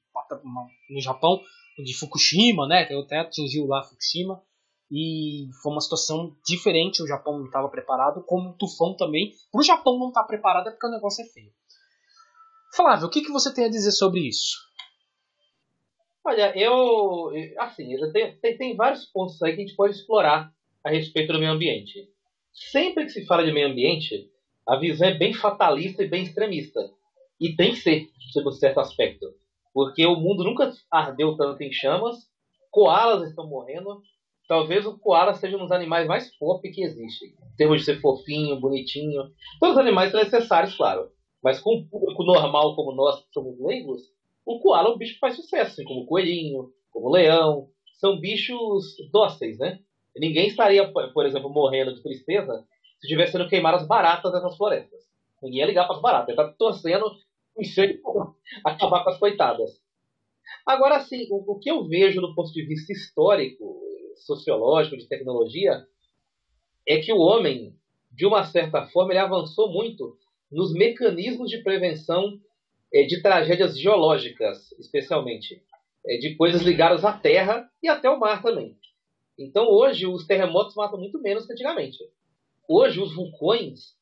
no Japão, de Fukushima, né? Que até atingiu lá Fukushima. E foi uma situação diferente, o Japão não estava preparado, como o tufão também. Para o Japão não estar tá preparado é porque o negócio é feio. Flávio, o que, que você tem a dizer sobre isso? Olha, eu. Assim, tem, tem vários pontos aí que a gente pode explorar a respeito do meio ambiente. Sempre que se fala de meio ambiente, a visão é bem fatalista e bem extremista. E tem que ser, sob certo aspecto. Porque o mundo nunca ardeu tanto em chamas, koalas estão morrendo. Talvez o koala seja um dos animais mais pop que existe. Em termos de ser fofinho, bonitinho. Todos os animais são necessários, claro. Mas com um público normal como nós, que somos leigos, o koala é um bicho que faz sucesso, assim como o coelhinho, como o leão. São bichos dóceis, né? Ninguém estaria, por exemplo, morrendo de tristeza se estivesse sendo queimadas baratas dessas florestas. Ninguém ia ligar para as baratas, ele está torcendo [laughs] acabar com as coitadas. Agora, o, o, que eu vejo do ponto de vista histórico, sociológico, de tecnologia, é que o homem, de uma certa forma, ele avançou muito nos mecanismos de prevenção é, de tragédias geológicas, especialmente, é, de coisas ligadas à terra e até ao mar também. Então, hoje, os terremotos matam muito menos que antigamente. Hoje, os vulcões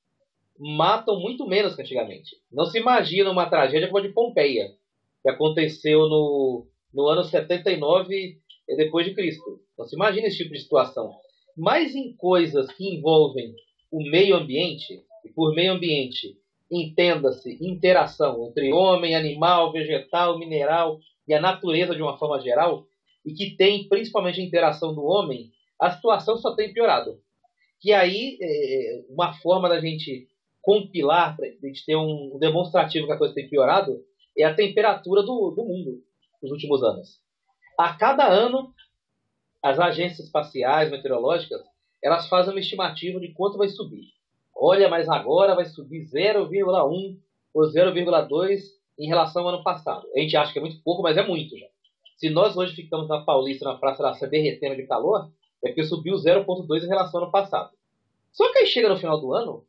matam muito menos que antigamente. Não se imagina uma tragédia como a de Pompeia, que aconteceu no, no ano 79 depois de Cristo. Não se imagina esse tipo de situação. Mas em coisas que envolvem o meio ambiente, e por meio ambiente entenda-se interação entre homem, animal, vegetal, mineral e a natureza de uma forma geral, e que tem principalmente a interação do homem, a situação só tem piorado. Que aí, é, uma forma da gente compilar, para a gente ter um demonstrativo que a coisa tem piorado, é a temperatura do, do mundo nos últimos anos. A cada ano, as agências espaciais meteorológicas elas fazem uma estimativa de quanto vai subir. Olha, mas agora vai subir 0,1 ou 0,2 em relação ao ano passado. A gente acha que é muito pouco, mas é muito já. Se nós hoje ficamos na Paulista, na Praça da Sé, derretendo de calor, é porque subiu 0,2 em relação ao ano passado. Só que aí chega no final do ano,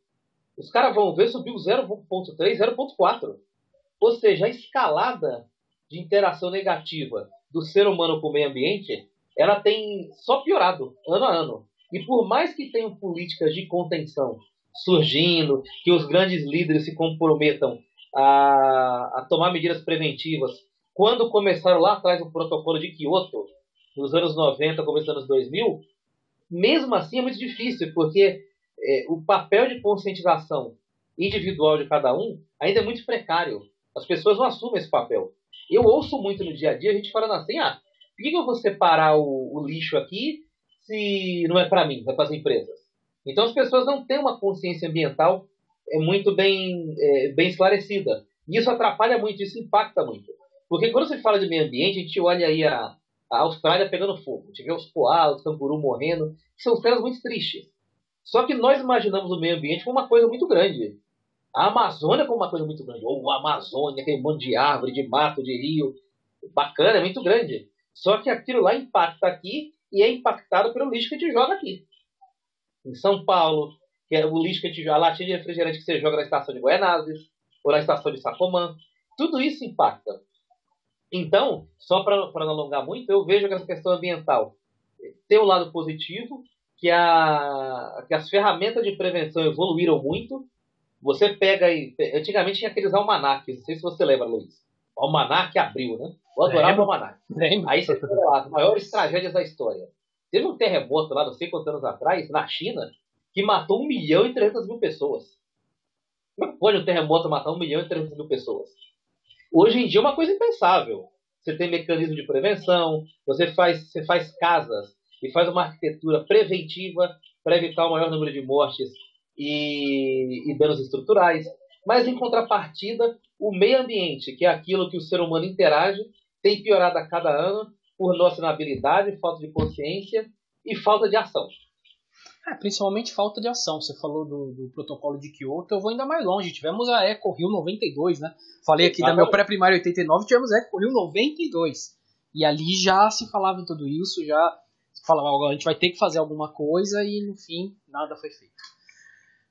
os caras vão ver subiu 0,3, 0,4. Ou seja, a escalada de interação negativa do ser humano com o meio ambiente, ela tem só piorado ano a ano. E por mais que tenham políticas de contenção surgindo, que os grandes líderes se comprometam a, a tomar medidas preventivas, quando começaram lá atrás o protocolo de Kyoto, nos anos 90, começo dos anos 2000, mesmo assim é muito difícil, porque é, o papel de conscientização individual de cada um ainda é muito precário. As pessoas não assumem esse papel. Eu ouço muito no dia a dia a gente falando assim: ah, por que eu vou separar o, o lixo aqui se não é para mim, é para as empresas? Então as pessoas não têm uma consciência ambiental é muito bem, é, bem esclarecida. E isso atrapalha muito, isso impacta muito. Porque quando você fala de meio ambiente, a gente olha aí a, a Austrália pegando fogo, a gente vê os koalas, os canguru morrendo, são cenas muito tristes. Só que nós imaginamos o meio ambiente como uma coisa muito grande. A Amazônia como uma coisa muito grande. Ou a Amazônia, aquele monte de árvore, de mato, de rio. Bacana, é muito grande. Só que aquilo lá impacta aqui e é impactado pelo lixo que a gente joga aqui. Em São Paulo, que é o lixo que a gente joga, a latinha de refrigerante que você joga na estação de Goianazes, ou na estação de Sacomã. Tudo isso impacta. Então, só para não alongar muito, eu vejo que essa questão ambiental tem um lado positivo, que, a, que as ferramentas de prevenção evoluíram muito. Você pega aí. Antigamente tinha aqueles almanacs, não sei se você lembra, Luiz. O almanac abriu, né? Eu adorava o almanac. Aí você pega lá, as maiores tragédias da história. Teve um terremoto lá, não sei quantos anos atrás, na China, que matou 1 milhão e 300 mil pessoas. Como é pode um terremoto matar 1 milhão e 300 mil pessoas? Hoje em dia é uma coisa impensável. Você tem mecanismo de prevenção, você faz, você faz casas e faz uma arquitetura preventiva para evitar o maior número de mortes e, e danos estruturais. Mas, em contrapartida, o meio ambiente, que é aquilo que o ser humano interage, tem piorado a cada ano por nossa inabilidade, falta de consciência e falta de ação. É, principalmente falta de ação. Você falou do, do, protocolo de Kyoto, eu vou ainda mais longe. Tivemos a Eco Rio 92, né? Falei aqui ah, da meu pré-primário 89, tivemos a Eco Rio 92. E ali já se falava em tudo isso, já falava, a gente vai ter que fazer alguma coisa e no fim nada foi feito.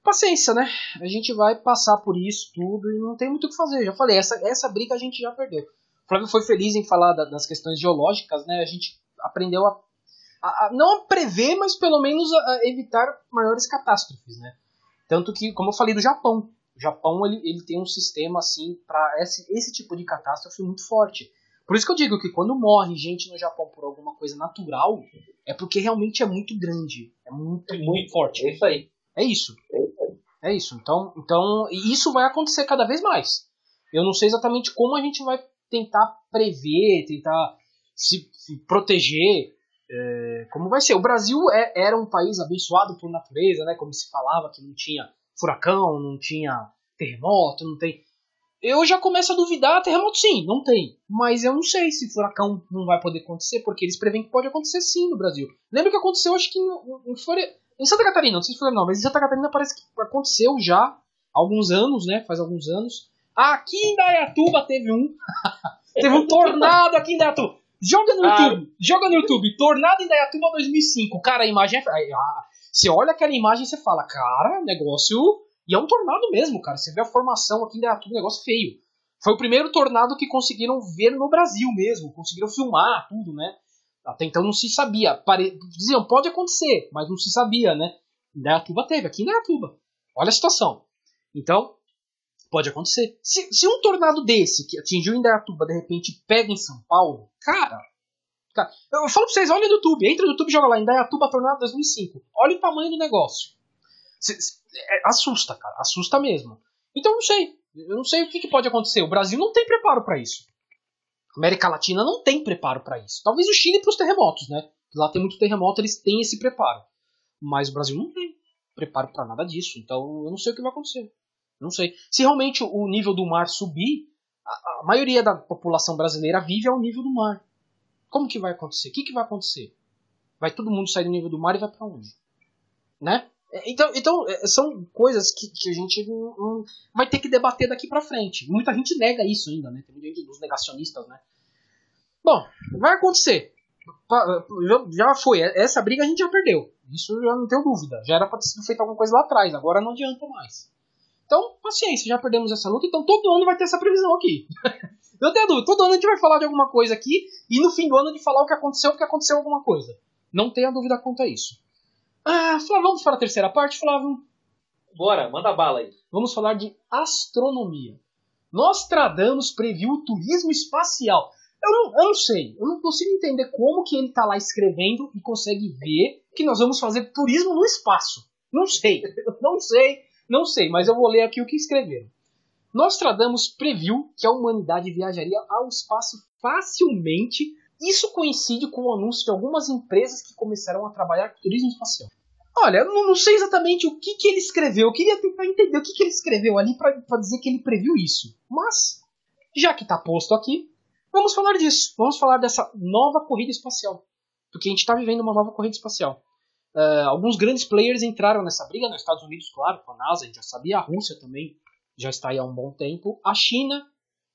Paciência, né? A gente vai passar por isso tudo e não tem muito o que fazer. Já falei, essa, essa briga a gente já perdeu. O Flávio foi feliz em falar da, das questões geológicas, né? A gente aprendeu a a, a, não a prever, mas pelo menos a, a, evitar maiores catástrofes, né? Tanto que, como eu falei do Japão, o Japão ele, ele tem um sistema assim para esse, esse tipo de catástrofe muito forte. Por isso que eu digo que quando morre gente no Japão por alguma coisa natural, é porque realmente é muito grande, é muito, muito forte. É isso aí. É isso. É isso. Então, então isso vai acontecer cada vez mais. Eu não sei exatamente como a gente vai tentar prever, tentar se, se proteger é, como vai ser. O Brasil é, era um país abençoado por natureza, né? Como se falava que não tinha furacão, não tinha terremoto, não tem. Eu já começo a duvidar, terremoto sim, não tem. Mas eu não sei se furacão não vai poder acontecer, porque eles preveem que pode acontecer sim no Brasil. Lembra que aconteceu, acho que em, em, Flore... em Santa Catarina, não sei se foi não, mas em Santa Catarina parece que aconteceu já há alguns anos, né? Faz alguns anos. Aqui em Dayatuba teve um. [laughs] teve um tornado aqui em Dayatuba. Joga no ah. YouTube, joga no YouTube, Tornado em Dayatuba 2005. Cara, a imagem é. Ah, você olha aquela imagem e você fala, cara, negócio. E é um tornado mesmo, cara. Você vê a formação aqui em Dayatuba, negócio feio. Foi o primeiro tornado que conseguiram ver no Brasil mesmo. Conseguiram filmar tudo, né? Até então não se sabia. Pare... Diziam, pode acontecer, mas não se sabia, né? Em Dayatuba teve, aqui em Dayatuba. Olha a situação. Então, Pode acontecer. Se, se um tornado desse, que atingiu Indaiatuba, de repente pega em São Paulo, cara, cara. Eu falo pra vocês, olha no YouTube, entra no YouTube e joga lá, Indaiatuba Tornado 2005. Olha o tamanho do negócio. É, assusta, cara, assusta mesmo. Então não sei. Eu não sei o que, que pode acontecer. O Brasil não tem preparo para isso. América Latina não tem preparo para isso. Talvez o Chile para os terremotos, né? Lá tem muito terremoto, eles têm esse preparo. Mas o Brasil não tem preparo para nada disso. Então eu não sei o que vai acontecer. Não sei. Se realmente o nível do mar subir, a, a maioria da população brasileira vive ao nível do mar. Como que vai acontecer? O que, que vai acontecer? Vai todo mundo sair do nível do mar e vai para onde? Né? Então, então é, são coisas que, que a gente vai ter que debater daqui para frente. Muita gente nega isso ainda, né? Tem muita gente dos negacionistas, né? Bom, vai acontecer. Já foi. Essa briga a gente já perdeu. Isso eu não tenho dúvida. Já era para ter sido feito alguma coisa lá atrás. Agora não adianta mais. Então, paciência, já perdemos essa luta, então todo ano vai ter essa previsão aqui. [laughs] Não tenho dúvida, todo ano a gente vai falar de alguma coisa aqui e no fim do ano de falar o que aconteceu, porque aconteceu alguma coisa. Não tenha dúvida quanto a isso. Ah, Flávio, vamos para a terceira parte, Flávio? Bora, manda bala aí. Vamos falar de astronomia. Nostradamus previu o turismo espacial. Eu não, eu não sei, eu não consigo entender como que ele está lá escrevendo e consegue ver que nós vamos fazer turismo no espaço. Não sei, [laughs] não sei, não sei, mas eu vou ler aqui o que escreveram. Nostradamus previu que a humanidade viajaria ao espaço facilmente. Isso coincide com o anúncio de algumas empresas que começaram a trabalhar com turismo espacial. Olha, não, não sei exatamente o que, que ele escreveu. Eu queria tentar entender o que, que ele escreveu ali para dizer que ele previu isso. Mas, já que está posto aqui, vamos falar disso. Vamos falar dessa nova corrida espacial. Porque a gente está vivendo uma nova corrida espacial. Uh, alguns grandes players entraram nessa briga, nos Estados Unidos, claro, com a NASA, a gente já sabia, a Rússia também já está aí há um bom tempo. A China,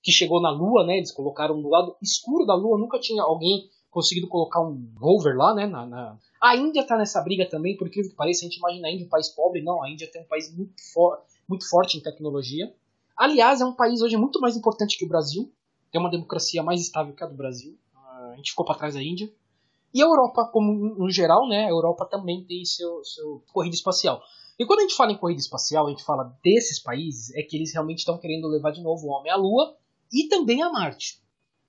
que chegou na Lua, né, eles colocaram no lado escuro da Lua, nunca tinha alguém conseguido colocar um rover lá, né, na, na... A Índia está nessa briga também, porque que pareça, a gente imagina a Índia um país pobre, não, a Índia tem um país muito, for... muito forte em tecnologia. Aliás, é um país hoje muito mais importante que o Brasil, tem uma democracia mais estável que a do Brasil. Uh, a gente ficou para trás da Índia. E a Europa, como no geral, né, a Europa também tem seu, seu corrida espacial. E quando a gente fala em corrida espacial, a gente fala desses países, é que eles realmente estão querendo levar de novo o homem à Lua e também a Marte,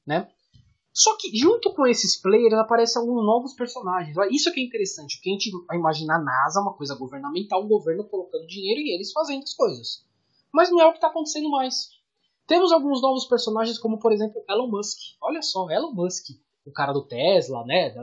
né? Só que junto com esses players aparecem alguns novos personagens. Isso que é interessante, porque a gente vai imaginar a NASA, uma coisa governamental, um governo colocando dinheiro e eles fazendo as coisas. Mas não é o que está acontecendo mais. Temos alguns novos personagens, como por exemplo Elon Musk. Olha só, Elon Musk o cara do Tesla, né?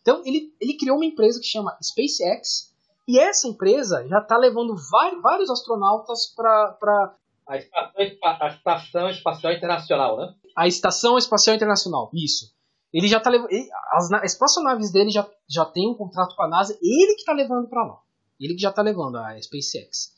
Então ele, ele criou uma empresa que chama SpaceX e essa empresa já está levando vários astronautas para a estação, a estação Espacial Internacional, né? A Estação Espacial Internacional, isso. Ele já tá levando. As espaçonaves dele já, já tem um contrato com a NASA, ele que está levando para lá. Ele que já está levando a SpaceX.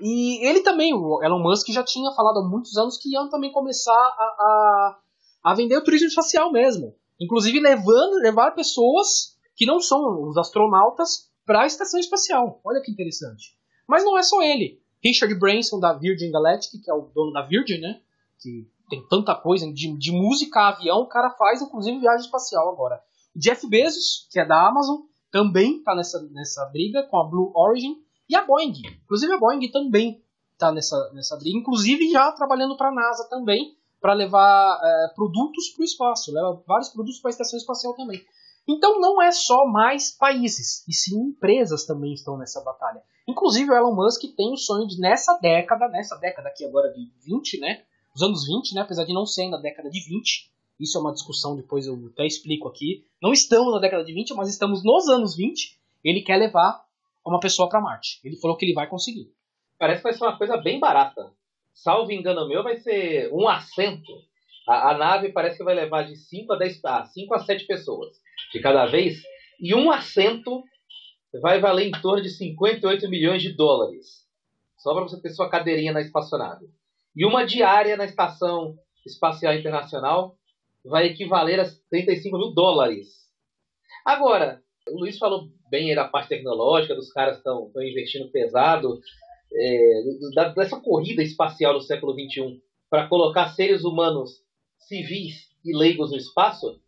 E ele também, o Elon Musk, já tinha falado há muitos anos que iam também começar a, a, a vender o turismo espacial mesmo. Inclusive levando, levar pessoas que não são os astronautas para a estação espacial. Olha que interessante. Mas não é só ele. Richard Branson da Virgin Galactic, que é o dono da Virgin, né? Que tem tanta coisa de, de música avião, o cara faz inclusive viagem espacial agora. Jeff Bezos, que é da Amazon, também está nessa, nessa briga com a Blue Origin. E a Boeing. Inclusive a Boeing também está nessa, nessa briga, inclusive já trabalhando para a NASA também, para levar é, produtos para o espaço, leva vários produtos para a estação espacial também. Então não é só mais países, e sim empresas também estão nessa batalha. Inclusive o Elon Musk tem o sonho de nessa década, nessa década aqui agora de 20, né? Os anos 20, né? Apesar de não ser na década de 20. Isso é uma discussão, depois eu até explico aqui. Não estamos na década de 20, mas estamos nos anos 20. Ele quer levar uma pessoa para Marte. Ele falou que ele vai conseguir. Parece que vai ser uma coisa bem barata salvo engano meu, vai ser um assento. A, a nave parece que vai levar de 5 a 10, ah, 5 a 7 pessoas de cada vez. E um assento vai valer em torno de 58 milhões de dólares. Só para você ter sua cadeirinha na espaçonave. E uma diária na Estação Espacial Internacional vai equivaler a 35 mil dólares. Agora, o Luiz falou bem da parte tecnológica, dos caras estão investindo pesado é, dessa corrida espacial no século XXI para colocar seres humanos civis e leigos no espaço,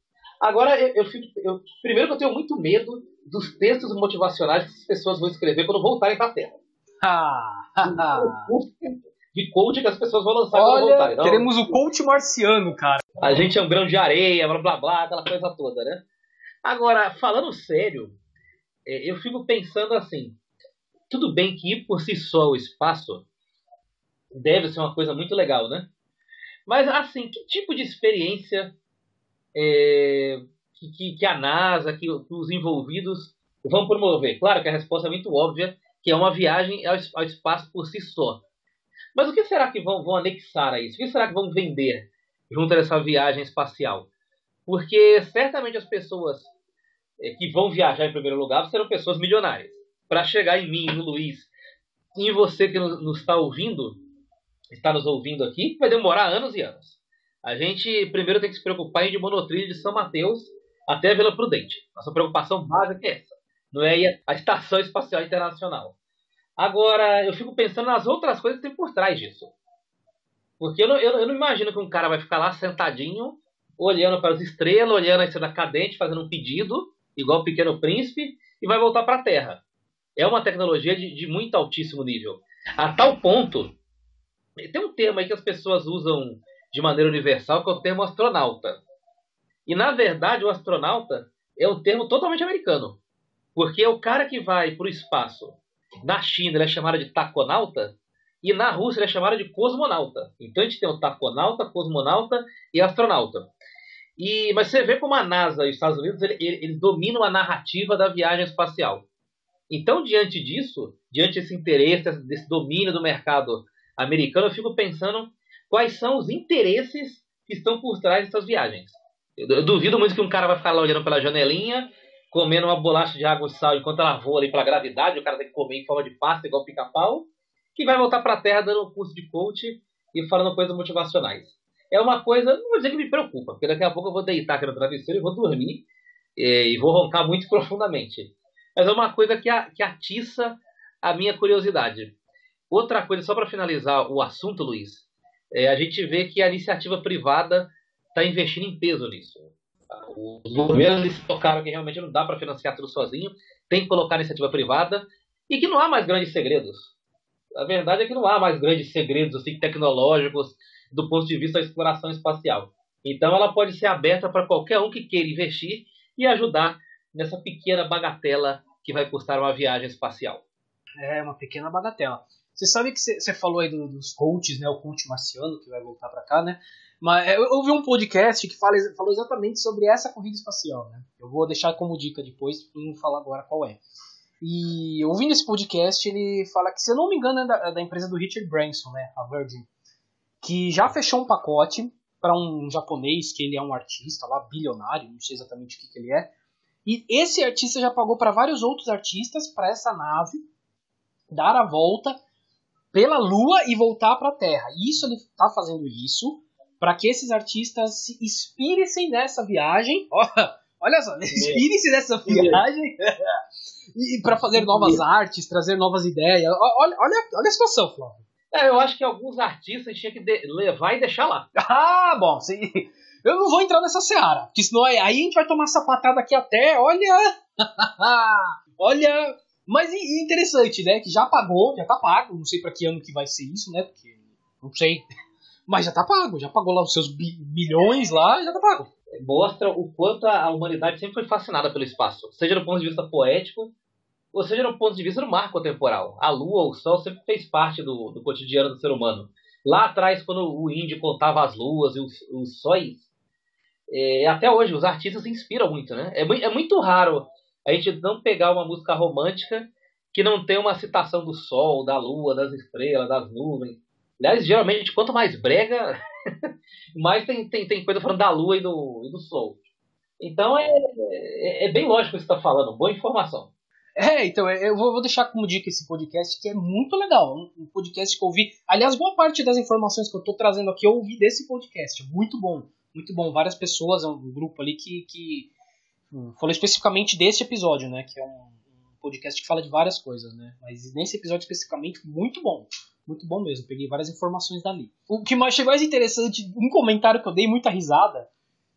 agora eu, eu, fico, eu, primeiro que eu tenho muito medo dos textos motivacionais que as pessoas vão escrever quando voltarem para a Terra. Ah, [laughs] de coach que as pessoas vão lançar Olha, quando voltarem. Não, queremos o coach marciano, cara. A gente é um grão de areia, blá blá blá, aquela coisa toda, né? Agora, falando sério, é, eu fico pensando assim, tudo bem que ir por si só o espaço deve ser uma coisa muito legal, né? Mas, assim, que tipo de experiência é, que, que, a NASA, que, que, os envolvidos vão promover? Claro que a resposta é muito óbvia, que é uma viagem ao, ao espaço por si só. Mas o que será que vão, vão anexar a isso? O que será que vão vender junto a essa viagem espacial? Porque certamente as pessoas é, que vão viajar em primeiro lugar serão pessoas milionárias para chegar em mim, no Luiz, e em você que nos está ouvindo, está nos ouvindo aqui, vai demorar anos e anos. A gente primeiro tem que se preocupar em de monotrilho de São Mateus até a Vila Prudente. Nossa preocupação básica é essa. Não é a Estação Espacial Internacional. Agora, eu fico pensando nas outras coisas que tem por trás disso. Porque eu não, eu, eu não imagino que um cara vai ficar lá sentadinho, olhando para as estrelas, olhando a estrela cadente, fazendo um pedido, igual o Pequeno Príncipe, e vai voltar para a Terra. É uma tecnologia de, de muito altíssimo nível. A tal ponto. Tem um termo aí que as pessoas usam de maneira universal, que é o termo astronauta. E na verdade, o astronauta é um termo totalmente americano. Porque é o cara que vai para o espaço. Na China ele é chamado de taconauta e na Rússia ele é chamado de cosmonauta. Então a gente tem o taconauta, cosmonauta e astronauta. E, mas você vê como a NASA e os Estados Unidos ele, ele, eles dominam a narrativa da viagem espacial. Então, diante disso, diante desse interesse, desse domínio do mercado americano, eu fico pensando quais são os interesses que estão por trás dessas viagens. Eu, eu duvido muito que um cara vai ficar lá olhando pela janelinha comendo uma bolacha de água e sal enquanto ela voa ali para gravidade, o cara tem que comer em forma de pasta, igual pica-pau, que vai voltar para a Terra dando um curso de coach e falando coisas motivacionais. É uma coisa, não vou dizer que me preocupa, porque daqui a pouco eu vou deitar aqui no travesseiro e vou dormir e, e vou roncar muito [laughs] profundamente. Mas é uma coisa que, a, que atiça a minha curiosidade. Outra coisa, só para finalizar o assunto, Luiz, é, a gente vê que a iniciativa privada está investindo em peso nisso. Os governos tocaram que realmente não dá para financiar tudo sozinho, tem que colocar iniciativa privada e que não há mais grandes segredos. A verdade é que não há mais grandes segredos assim, tecnológicos do ponto de vista da exploração espacial. Então ela pode ser aberta para qualquer um que queira investir e ajudar nessa pequena bagatela que vai custar uma viagem espacial. É, uma pequena bagatela. Você sabe que você falou aí dos coaches, né? O coach marciano que vai voltar para cá, né? Mas eu ouvi um podcast que fala, falou exatamente sobre essa corrida espacial, né? Eu vou deixar como dica depois, não falar agora qual é. E ouvindo esse podcast, ele fala que, se eu não me engano, é da, é da empresa do Richard Branson, né? A Virgin. Que já fechou um pacote para um japonês, que ele é um artista lá, bilionário, não sei exatamente o que, que ele é. E esse artista já pagou para vários outros artistas para essa nave dar a volta pela Lua e voltar para a Terra. E isso ele está fazendo isso para que esses artistas se inspirem nessa viagem. olha só, inspirem-se nessa viagem [laughs] [laughs] e para fazer novas artes, trazer novas ideias. Olha, olha, olha a situação, Flávio. É, eu acho que alguns artistas tinha que levar e deixar lá. [laughs] Ah, bom, sim. Eu não vou entrar nessa seara, porque senão aí a gente vai tomar sapatada aqui até, olha. olha. Mas interessante, né? Que já pagou, já tá pago. Não sei para que ano que vai ser isso, né? Porque não sei. [laughs] Mas já tá pago, já pagou lá os seus bi bilhões lá, já tá pago. Mostra o quanto a humanidade sempre foi fascinada pelo espaço, seja do ponto de vista poético, ou seja do ponto de vista do marco temporal. A Lua, o Sol, sempre fez parte do, do cotidiano do ser humano. Lá atrás, quando o índio contava as luas e os, os sóis, é, até hoje os artistas se inspiram muito, né? É, é muito raro a gente não pegar uma música romântica que não tem uma citação do sol, da lua, das estrelas, das nuvens. Aliás, geralmente, quanto mais brega, [laughs] mais tem, tem, tem coisa falando da lua e do, e do sol. Então é, é, é bem lógico o que você está falando, boa informação. É, então, é, eu vou deixar como dica esse podcast que é muito legal. Um podcast que eu ouvi. Aliás, boa parte das informações que eu estou trazendo aqui eu ouvi desse podcast. Muito bom, muito bom. Várias pessoas, é um grupo ali que, que hum, falou especificamente desse episódio, né? Que é um, podcast que fala de várias coisas, né? Mas nesse episódio especificamente, muito bom. Muito bom mesmo, peguei várias informações dali. O que mais achei mais interessante, um comentário que eu dei muita risada,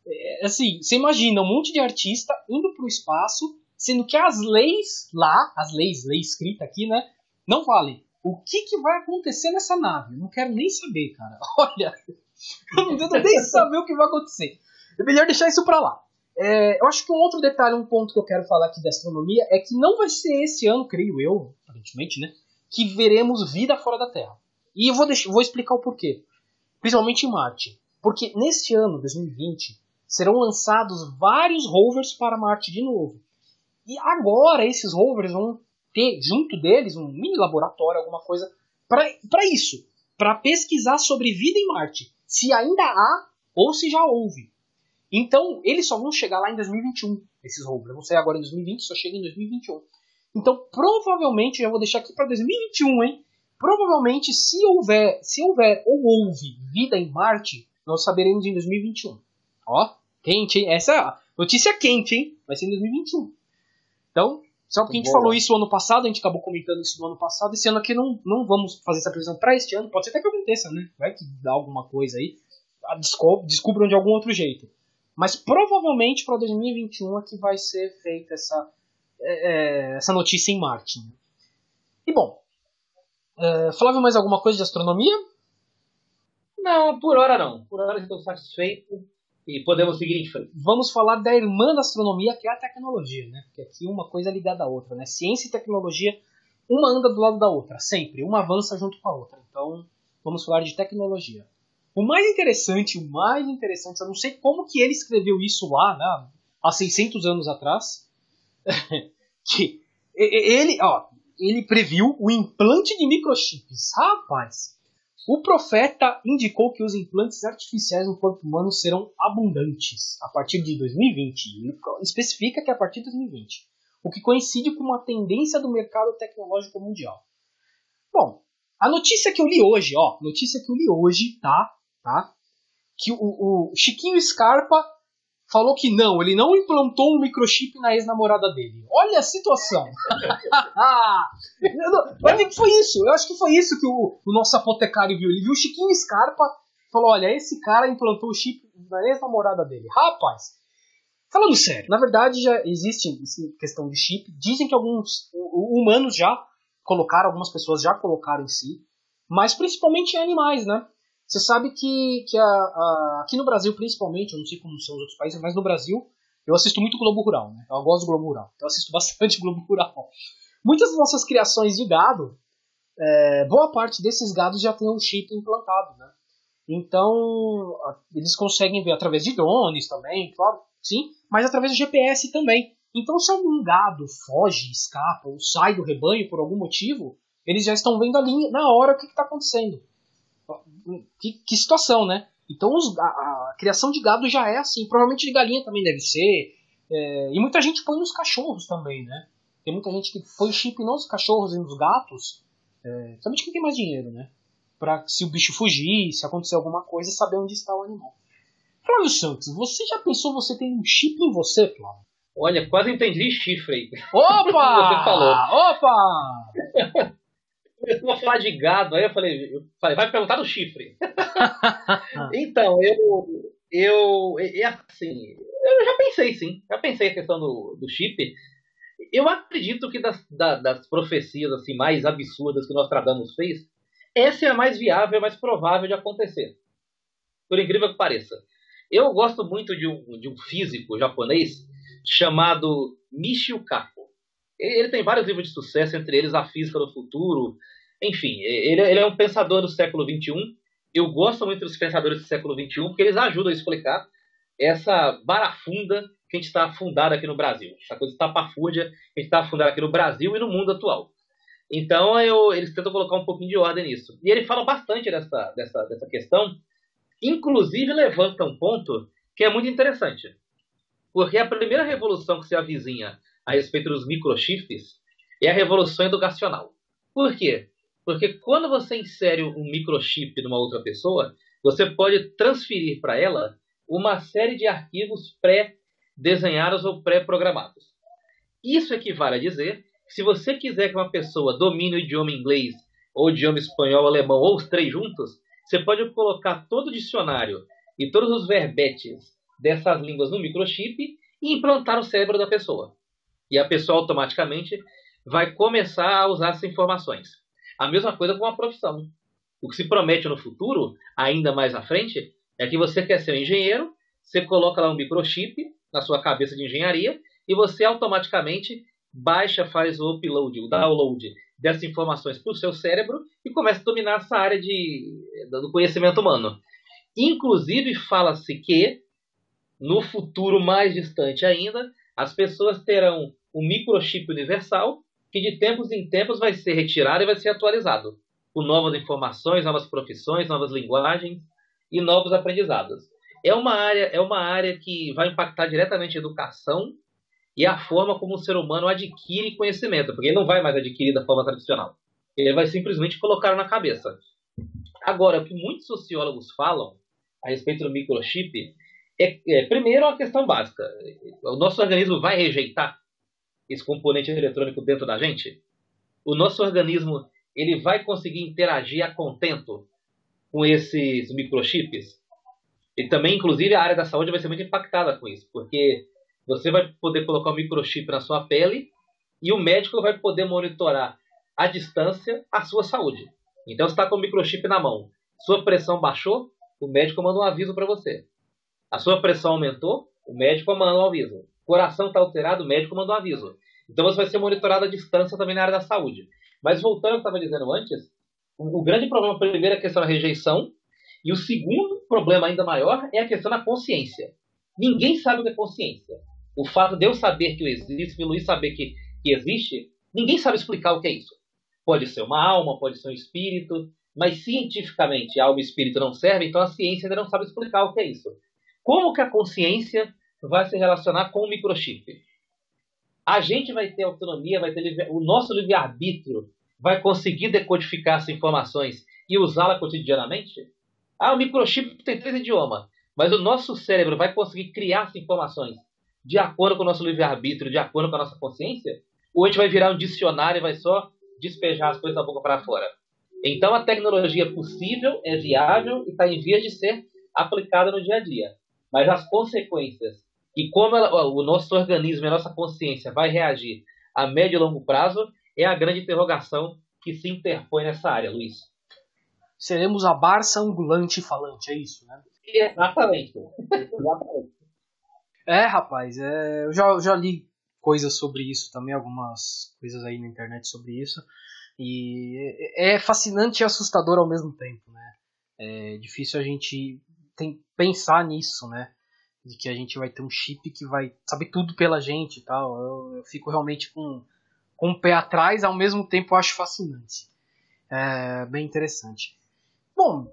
é assim, você imagina um monte de artista indo para o espaço, sendo que as leis lá, as leis, lei escrita aqui, né, não valem. O que, que vai acontecer nessa nave? Não quero nem saber, cara. [laughs] Olha, eu não quero nem saber o que vai acontecer. É melhor deixar isso para lá. É, eu acho que um outro detalhe, um ponto que eu quero falar aqui da astronomia é que não vai ser esse ano, creio eu, aparentemente, né? que veremos vida fora da Terra. E eu vou, deixar, vou explicar o porquê. Principalmente em Marte. Porque neste ano, 2020, serão lançados vários rovers para Marte de novo. E agora esses rovers vão ter junto deles um mini laboratório, alguma coisa para isso, para pesquisar sobre vida em Marte, se ainda há ou se já houve. Então, eles só vão chegar lá em 2021, esses rovers. Vão sair agora em 2020, só chega em 2021. Então, provavelmente, já vou deixar aqui para 2021, hein? Provavelmente, se houver, se houver ou houve vida em Marte, nós saberemos em 2021. Ó, quente, hein? Essa é notícia quente, hein? Vai ser em 2021. Então, Só porque a gente Boa. falou isso ano passado, a gente acabou comentando isso no ano passado. Esse ano aqui não, não vamos fazer essa previsão para este ano. Pode ser até que aconteça, né? Vai que dá alguma coisa aí. Descubram de algum outro jeito. Mas provavelmente para 2021 é que vai ser feita essa, é, é, essa notícia em Marte. Né? E bom, é, Flávio, mais alguma coisa de astronomia? Não, por hora não. Por hora estou satisfeito e podemos seguir em frente. Vamos falar da irmã da astronomia, que é a tecnologia, né? Porque aqui uma coisa é ligada à outra, né? Ciência e tecnologia, uma anda do lado da outra, sempre. Uma avança junto com a outra. Então, vamos falar de tecnologia. O mais interessante, o mais interessante, eu não sei como que ele escreveu isso lá, né? Há 600 anos atrás, [laughs] que ele, ó, ele previu o implante de microchips. Rapaz, o profeta indicou que os implantes artificiais no corpo humano serão abundantes a partir de 2020. Ele especifica que é a partir de 2020, o que coincide com uma tendência do mercado tecnológico mundial. Bom, a notícia que eu li hoje, ó, notícia que eu li hoje, tá? Tá? Que o, o Chiquinho Scarpa falou que não, ele não implantou um microchip na ex-namorada dele. Olha a situação. [laughs] Olha que foi isso. Eu acho que foi isso que o, o nosso apotecário viu. Ele viu o Chiquinho Scarpa falou: olha, esse cara implantou o chip na ex-namorada dele. Rapaz, falando sério, na verdade já existe questão de chip. Dizem que alguns humanos já colocaram, algumas pessoas já colocaram em si, mas principalmente em animais, né? Você sabe que, que a, a, aqui no Brasil, principalmente, eu não sei como são os outros países, mas no Brasil eu assisto muito Globo Rural, né? Eu gosto do Globo Rural, então eu assisto [laughs] bastante Globo Rural. Muitas das nossas criações de gado, é, boa parte desses gados já tem um chip implantado, né? Então, eles conseguem ver através de drones também, claro, sim, mas através do GPS também. Então, se algum gado foge, escapa ou sai do rebanho por algum motivo, eles já estão vendo ali na hora o que está acontecendo que, que situação, né? Então os, a, a, criação de gado já é assim. Provavelmente de galinha também deve ser. É, e muita gente põe nos cachorros também, né? Tem muita gente que põe chip nos cachorros e nos gatos. É, principalmente quem tem mais dinheiro, né? Pra se o bicho fugir, se acontecer alguma coisa, saber onde está o animal. Flávio Santos, você já pensou você tem um chip em você, Flávio? Olha, quase entendi chifre aí. Opa! [laughs] você falou. Opa! [laughs] [laughs] começou a falar de gado, aí eu falei, eu falei vai perguntar do chifre. [laughs] então, eu, eu, é assim, eu já pensei sim, já pensei a questão do, do chip. Eu acredito que das, das profecias assim mais absurdas que Nostradamus fez, essa é a mais viável, a mais provável de acontecer. Por incrível que pareça. Eu gosto muito de um, de um físico japonês chamado Michio Kaku. Ele tem vários livros de sucesso, entre eles A Física do Futuro. Enfim, ele, ele é um pensador do século XXI. Eu gosto muito dos pensadores do século XXI porque eles ajudam a explicar essa barafunda que a gente está afundado aqui no Brasil. Essa coisa tapafúrdia que a gente está afundado aqui no Brasil e no mundo atual. Então eu, eles tentam colocar um pouquinho de ordem nisso. E ele fala bastante dessa, dessa, dessa questão, inclusive levanta um ponto que é muito interessante. Porque a primeira revolução que se avizinha a respeito dos microchips é a revolução educacional. Por quê? Porque quando você insere um microchip numa outra pessoa, você pode transferir para ela uma série de arquivos pré-desenhados ou pré-programados. Isso equivale a dizer que se você quiser que uma pessoa domine o idioma inglês, ou o idioma espanhol, alemão, ou os três juntos, você pode colocar todo o dicionário e todos os verbetes dessas línguas no microchip e implantar no cérebro da pessoa e a pessoa automaticamente vai começar a usar essas informações. A mesma coisa com a profissão. O que se promete no futuro, ainda mais à frente, é que você quer ser um engenheiro, você coloca lá um microchip na sua cabeça de engenharia e você automaticamente baixa, faz o upload, o download dessas informações para o seu cérebro e começa a dominar essa área de, do conhecimento humano. Inclusive, fala-se que no futuro mais distante ainda, as pessoas terão o microchip universal, que de tempos em tempos vai ser retirado e vai ser atualizado, com novas informações, novas profissões, novas linguagens e novos aprendizados. É uma área, é uma área que vai impactar diretamente a educação e a forma como o ser humano adquire conhecimento, porque ele não vai mais adquirir da forma tradicional. Ele vai simplesmente colocar na cabeça. Agora, o que muitos sociólogos falam a respeito do microchip é, é primeiro, uma questão básica: o nosso organismo vai rejeitar esse componente eletrônico dentro da gente, o nosso organismo ele vai conseguir interagir a contento com esses microchips. E também, inclusive, a área da saúde vai ser muito impactada com isso, porque você vai poder colocar um microchip na sua pele e o médico vai poder monitorar à distância a sua saúde. Então, você está com o microchip na mão, sua pressão baixou, o médico manda um aviso para você. A sua pressão aumentou, o médico manda um aviso. Coração está alterado, o médico manda um aviso. Então, você vai ser monitorado à distância também na área da saúde. Mas voltando ao que eu estava dizendo antes, o, o grande problema, primeiro, é a questão da rejeição, e o segundo problema ainda maior é a questão da consciência. Ninguém sabe o que é consciência. O fato de eu saber que existe, e o Luiz saber que, que existe, ninguém sabe explicar o que é isso. Pode ser uma alma, pode ser um espírito, mas cientificamente alma e espírito não servem, então a ciência ainda não sabe explicar o que é isso. Como que a consciência vai se relacionar com o microchip? A gente vai ter autonomia, vai ter o nosso livre-arbítrio vai conseguir decodificar essas informações e usá-la cotidianamente? Ah, o microchip tem três idiomas, mas o nosso cérebro vai conseguir criar essas informações de acordo com o nosso livre-arbítrio, de acordo com a nossa consciência? Ou a gente vai virar um dicionário e vai só despejar as coisas da boca para fora? Então a tecnologia é possível, é viável e está em vias de ser aplicada no dia a dia. Mas as consequências e como ela, o nosso organismo e a nossa consciência vai reagir a médio e longo prazo é a grande interrogação que se interpõe nessa área, Luiz. Seremos a Barça ambulante falante, é isso, né? Exatamente. Exatamente. [laughs] É, rapaz, é, eu já, já li coisas sobre isso também, algumas coisas aí na internet sobre isso. E é fascinante e assustador ao mesmo tempo, né? É difícil a gente tem, pensar nisso, né? De que a gente vai ter um chip que vai saber tudo pela gente e tal. Eu, eu fico realmente com, com o pé atrás, ao mesmo tempo eu acho fascinante. É bem interessante. Bom,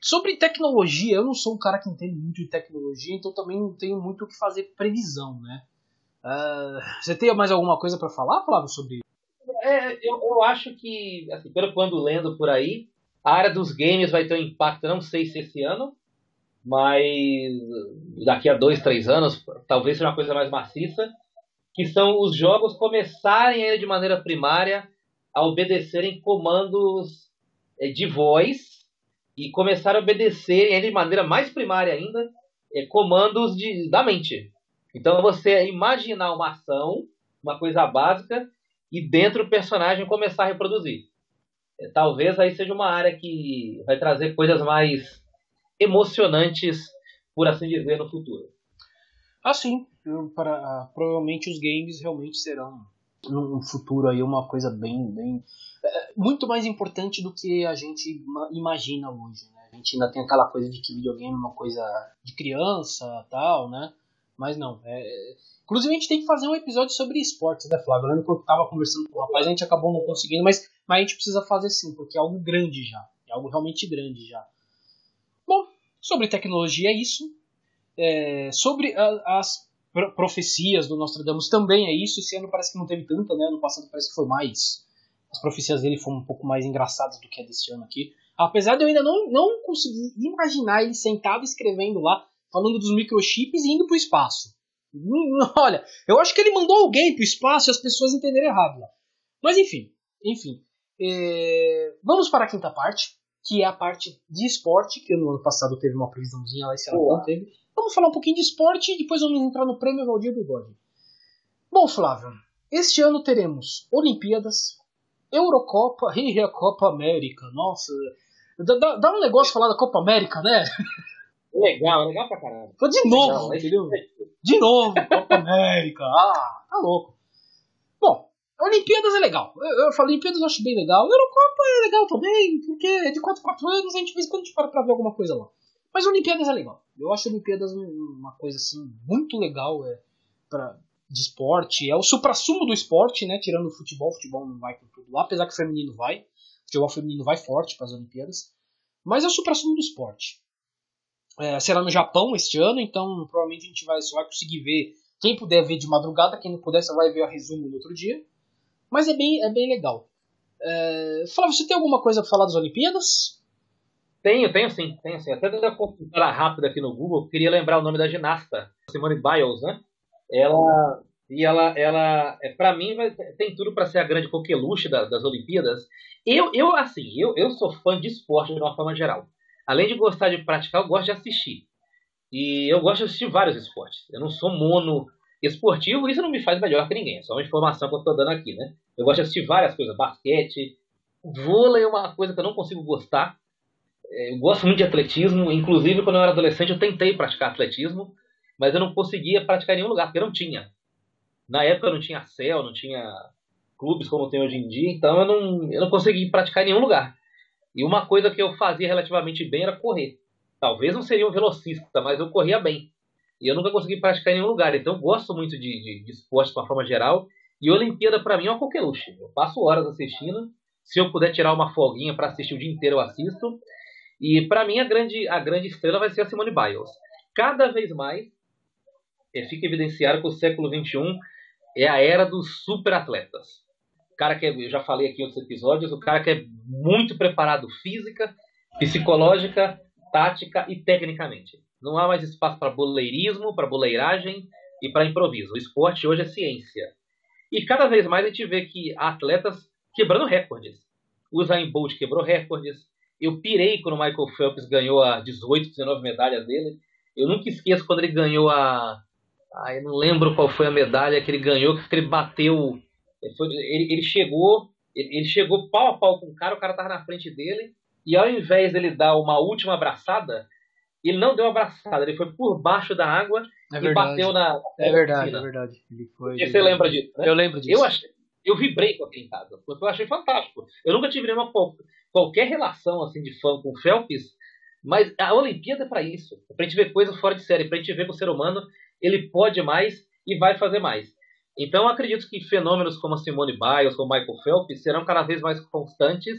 sobre tecnologia, eu não sou um cara que entende muito de tecnologia, então também não tenho muito o que fazer previsão, né? Uh, você tem mais alguma coisa para falar, Flávio, sobre isso? É, eu, eu acho que, assim, pelo que ando lendo por aí, a área dos games vai ter um impacto, não sei se esse ano, mas daqui a dois, três anos, talvez seja uma coisa mais maciça, que são os jogos começarem de maneira primária a obedecerem comandos é, de voz e começar a obedecerem de maneira mais primária ainda é, comandos de, da mente. Então você imaginar uma ação, uma coisa básica, e dentro o personagem começar a reproduzir. É, talvez aí seja uma área que vai trazer coisas mais emocionantes, por assim dizer, no futuro. Ah, sim. Para, ah, provavelmente os games realmente serão no futuro aí uma coisa bem, bem é, muito mais importante do que a gente imagina hoje. Né? A gente ainda tem aquela coisa de que videogame é uma coisa de criança, tal, né? Mas não. É, Inclusive, a gente tem que fazer um episódio sobre esportes, né, Flávio? Eu lembro que eu tava conversando com o rapaz, a gente acabou não conseguindo, mas, mas a gente precisa fazer sim, porque é algo grande já. É algo realmente grande já. Sobre tecnologia é isso. É, sobre a, as profecias do Nostradamus também é isso. Esse ano parece que não teve tanta, né? Ano passado parece que foi mais. As profecias dele foram um pouco mais engraçadas do que a desse ano aqui. Apesar de eu ainda não, não conseguir imaginar ele sentado escrevendo lá, falando dos microchips e indo para o espaço. [laughs] Olha, eu acho que ele mandou alguém pro espaço e as pessoas entenderam errado. Mas enfim, enfim. É... Vamos para a quinta parte, que é a parte de esporte, que no ano passado teve uma previsãozinha lá, esse ano não teve. Vamos falar um pouquinho de esporte e depois vamos entrar no prêmio Valdir Bigode. Bom, Flávio, este ano teremos Olimpíadas, Eurocopa e a Copa América. Nossa, dá, dá um negócio falar da Copa América, né? Legal, legal pra caralho. Foi de novo, legal, entendeu? De novo, Copa América. Ah, tá louco. Bom, Olimpíadas é legal. Eu, eu falo, Olimpíadas eu acho bem legal. Eurocopa é legal também, porque de 4 em 4 anos a gente fez quando a gente para pra ver alguma coisa lá. Mas Olimpíadas é legal. Eu acho Olimpíadas uma coisa assim muito legal é, pra, de esporte. É o supra-sumo do esporte, né? Tirando o futebol, o futebol não vai com tudo lá, apesar que o feminino vai. O futebol feminino vai forte para as Olimpíadas. Mas é o supra-sumo do esporte. É, será no Japão este ano, então provavelmente a gente vai, só vai conseguir ver. Quem puder ver de madrugada, quem não puder, só vai ver a resumo no outro dia. Mas é bem, é bem legal. É, Flávio, você tem alguma coisa para falar das Olimpíadas? Tenho, tenho sim, tenho sim. Até dando uma rápida aqui no Google, queria lembrar o nome da ginasta, Simone Biles, né? Ela, E ela, ela é, para mim, tem tudo para ser a grande coqueluche da, das Olimpíadas. Eu, eu assim, eu, eu sou fã de esporte de uma forma geral. Além de gostar de praticar, eu gosto de assistir. E eu gosto de assistir vários esportes. Eu não sou mono esportivo, isso não me faz melhor que ninguém. É só uma informação que eu estou dando aqui, né? Eu gosto de assistir várias coisas. Basquete, vôlei é uma coisa que eu não consigo gostar. É, eu gosto muito de atletismo. Inclusive, quando eu era adolescente, eu tentei praticar atletismo, mas eu não conseguia praticar em nenhum lugar, porque não tinha. Na época não tinha céu, não tinha clubes como tem hoje em dia, então eu não, eu não consegui praticar em nenhum lugar. E uma coisa que eu fazia relativamente bem era correr. Talvez não seria um velocista, mas eu corria bem. E eu nunca consegui praticar em nenhum lugar. Então eu gosto muito de, de, de esporte de uma forma geral. E Olimpíada para mim é uma coqueluche. Eu passo horas assistindo. Se eu puder tirar uma folguinha para assistir o dia inteiro, eu assisto. E para mim a grande, a grande estrela vai ser a Simone Biles. Cada vez mais é, fica evidenciado que o século XXI é a era dos superatletas. O cara que é, eu já falei aqui em outros episódios, o cara que é muito preparado física, psicológica, tática e tecnicamente. Não há mais espaço para boleirismo, para boleiragem e para improviso. O esporte hoje é ciência. E cada vez mais a gente vê que atletas quebrando recordes. O Usain Bolt quebrou recordes. Eu pirei quando o Michael Phelps ganhou a 18, 19 medalhas dele. Eu nunca esqueço quando ele ganhou a. Ah, eu não lembro qual foi a medalha que ele ganhou, que ele bateu. Ele, foi... ele, ele chegou. Ele chegou pau a pau com o cara, o cara tava na frente dele. E ao invés dele dar uma última abraçada, ele não deu uma abraçada, ele foi por baixo da água é e bateu na. É verdade, piscina. é verdade. Ele foi. E você lembra disso? Né? Eu lembro disso. Eu, achei, eu vibrei com aquele em casa, porque eu achei fantástico. Eu nunca tive nenhuma qualquer relação assim de fã com o Phelps, mas a Olimpíada é para isso. É pra gente ver coisas fora de série, pra gente ver que o ser humano ele pode mais e vai fazer mais. Então eu acredito que fenômenos como a Simone Biles, como Michael Phelps, serão cada vez mais constantes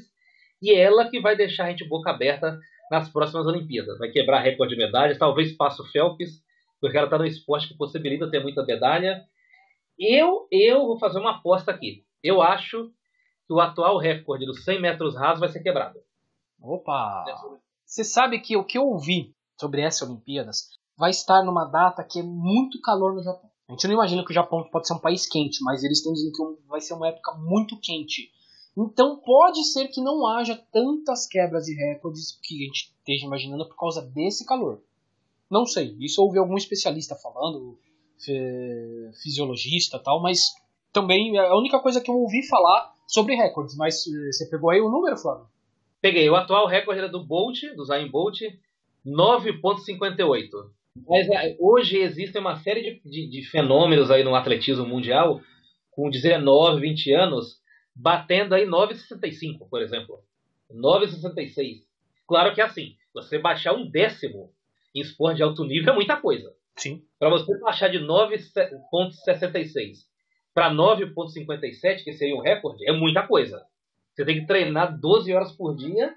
e é ela que vai deixar a gente boca aberta nas próximas Olimpíadas. Vai quebrar recorde de medalhas, talvez passe o Phelps, porque ela está no esporte que possibilita ter muita medalha. Eu, eu vou fazer uma aposta aqui. Eu acho que o atual recorde dos 100 metros rasos vai ser quebrado. Opa! Você sabe que o que eu ouvi sobre essas Olimpíadas vai estar numa data que é muito calor no Japão. A gente não imagina que o Japão pode ser um país quente, mas eles estão dizendo que vai ser uma época muito quente. Então pode ser que não haja tantas quebras de recordes que a gente esteja imaginando por causa desse calor. Não sei, isso ouvi algum especialista falando, fisiologista tal, mas também é a única coisa que eu ouvi falar sobre recordes. Mas eh, você pegou aí o número, Flávio? Peguei. O atual recorde era do Bolt, do Zayn Bolt, 9.58. Mas eh, hoje existem uma série de, de, de fenômenos aí no atletismo mundial com 19, 20 anos batendo aí 9,65, por exemplo. 9,66. Claro que é assim, você baixar um décimo em esporte de alto nível é muita coisa. Sim. Para você baixar de 9,66 para 9,57, que seria um recorde, é muita coisa. Você tem que treinar 12 horas por dia,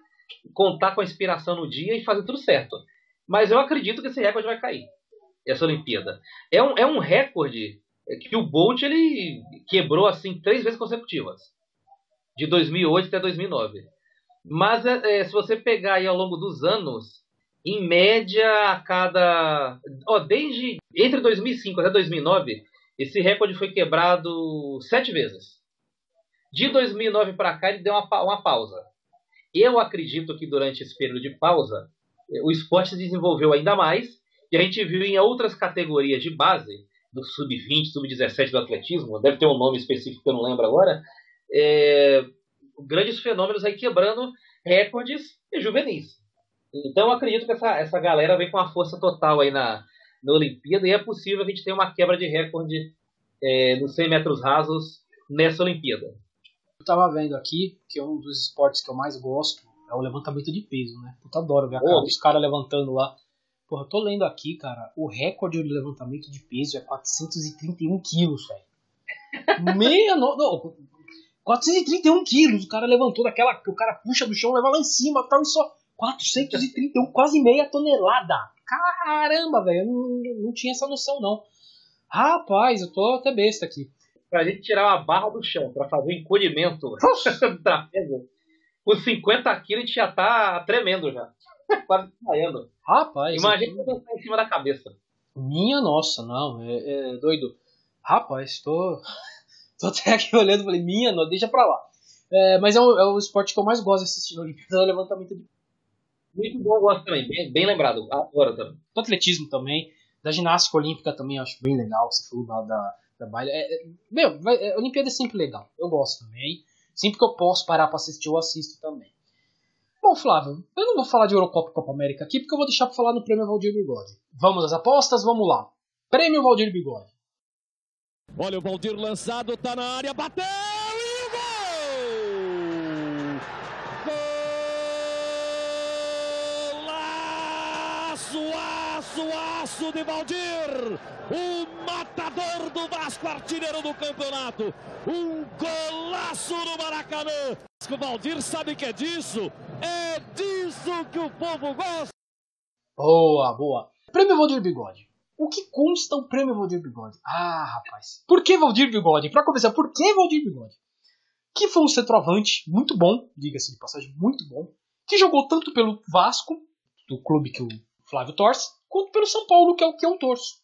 contar com a inspiração no dia e fazer tudo certo. Mas eu acredito que esse recorde vai cair, essa Olimpíada. É um, é um recorde que o Bolt ele quebrou assim três vezes consecutivas de 2008 até 2009. Mas é, é, se você pegar aí ao longo dos anos, em média a cada, ó, desde entre 2005 até 2009, esse recorde foi quebrado sete vezes. De 2009 para cá ele deu uma, uma pausa. Eu acredito que durante esse período de pausa é, o esporte se desenvolveu ainda mais e a gente viu em outras categorias de base, do sub-20, sub-17 do atletismo, deve ter um nome específico que eu não lembro agora, é, grandes fenômenos aí quebrando recordes juvenis. Então eu acredito que essa, essa galera vem com uma força total aí na, na Olimpíada e é possível que a gente tenha uma quebra de recorde é, nos 100 metros rasos nessa Olimpíada. Eu tava vendo aqui que um dos esportes que eu mais gosto é o levantamento de peso, né? Puta adoro ver a cara dos caras levantando lá. Porra, eu tô lendo aqui, cara, o recorde do levantamento de peso é 431 quilos, velho. [laughs] Meia no... não, 431 quilos, o cara levantou daquela que o cara puxa do chão, leva lá em cima tal, e só 431, quase meia tonelada. Caramba, velho, eu não, não tinha essa noção não. Rapaz, eu tô até besta aqui. Pra gente tirar uma barra do chão, pra fazer o encolhimento [laughs] do trapézio, com 50 quilos a gente já tá tremendo já. [laughs] Quase saindo. Rapaz. Imagina eu em cima da cabeça. Minha nossa, não, é, é doido. Rapaz, tô, [laughs] [laughs] tô até aqui olhando e falei, minha, não, deixa pra lá. É, mas é o, é o esporte que eu mais gosto de assistir no Olimpíada, é levantamento de muito bom, gosto também. Bem, bem lembrado. Agora também. Do atletismo também. Da ginástica olímpica também acho bem legal. Você falou da, da, da baile. É, é, meu, vai, é, Olimpíada é sempre legal. Eu gosto também. Sempre que eu posso parar pra assistir, eu assisto também. Bom, Flávio, eu não vou falar de Eurocopa e Copa América aqui, porque eu vou deixar pra falar no Prêmio Valdir Bigode. Vamos às apostas? Vamos lá. Prêmio Valdir Bigode. Olha o Valdir lançado, tá na área, bateu! Aço, aço de Valdir, o matador do Vasco, artilheiro do campeonato, um golaço no Maracanã. O Valdir sabe que é disso, é disso que o povo gosta. Boa, boa. Prêmio Valdir Bigode. O que consta o prêmio Valdir Bigode? Ah, rapaz. Por que Valdir Bigode? Para começar, por que Valdir Bigode? Que foi um centroavante muito bom, diga-se de passagem, muito bom, que jogou tanto pelo Vasco, do clube que o Flávio torce, quanto pelo São Paulo, que é o que eu torço.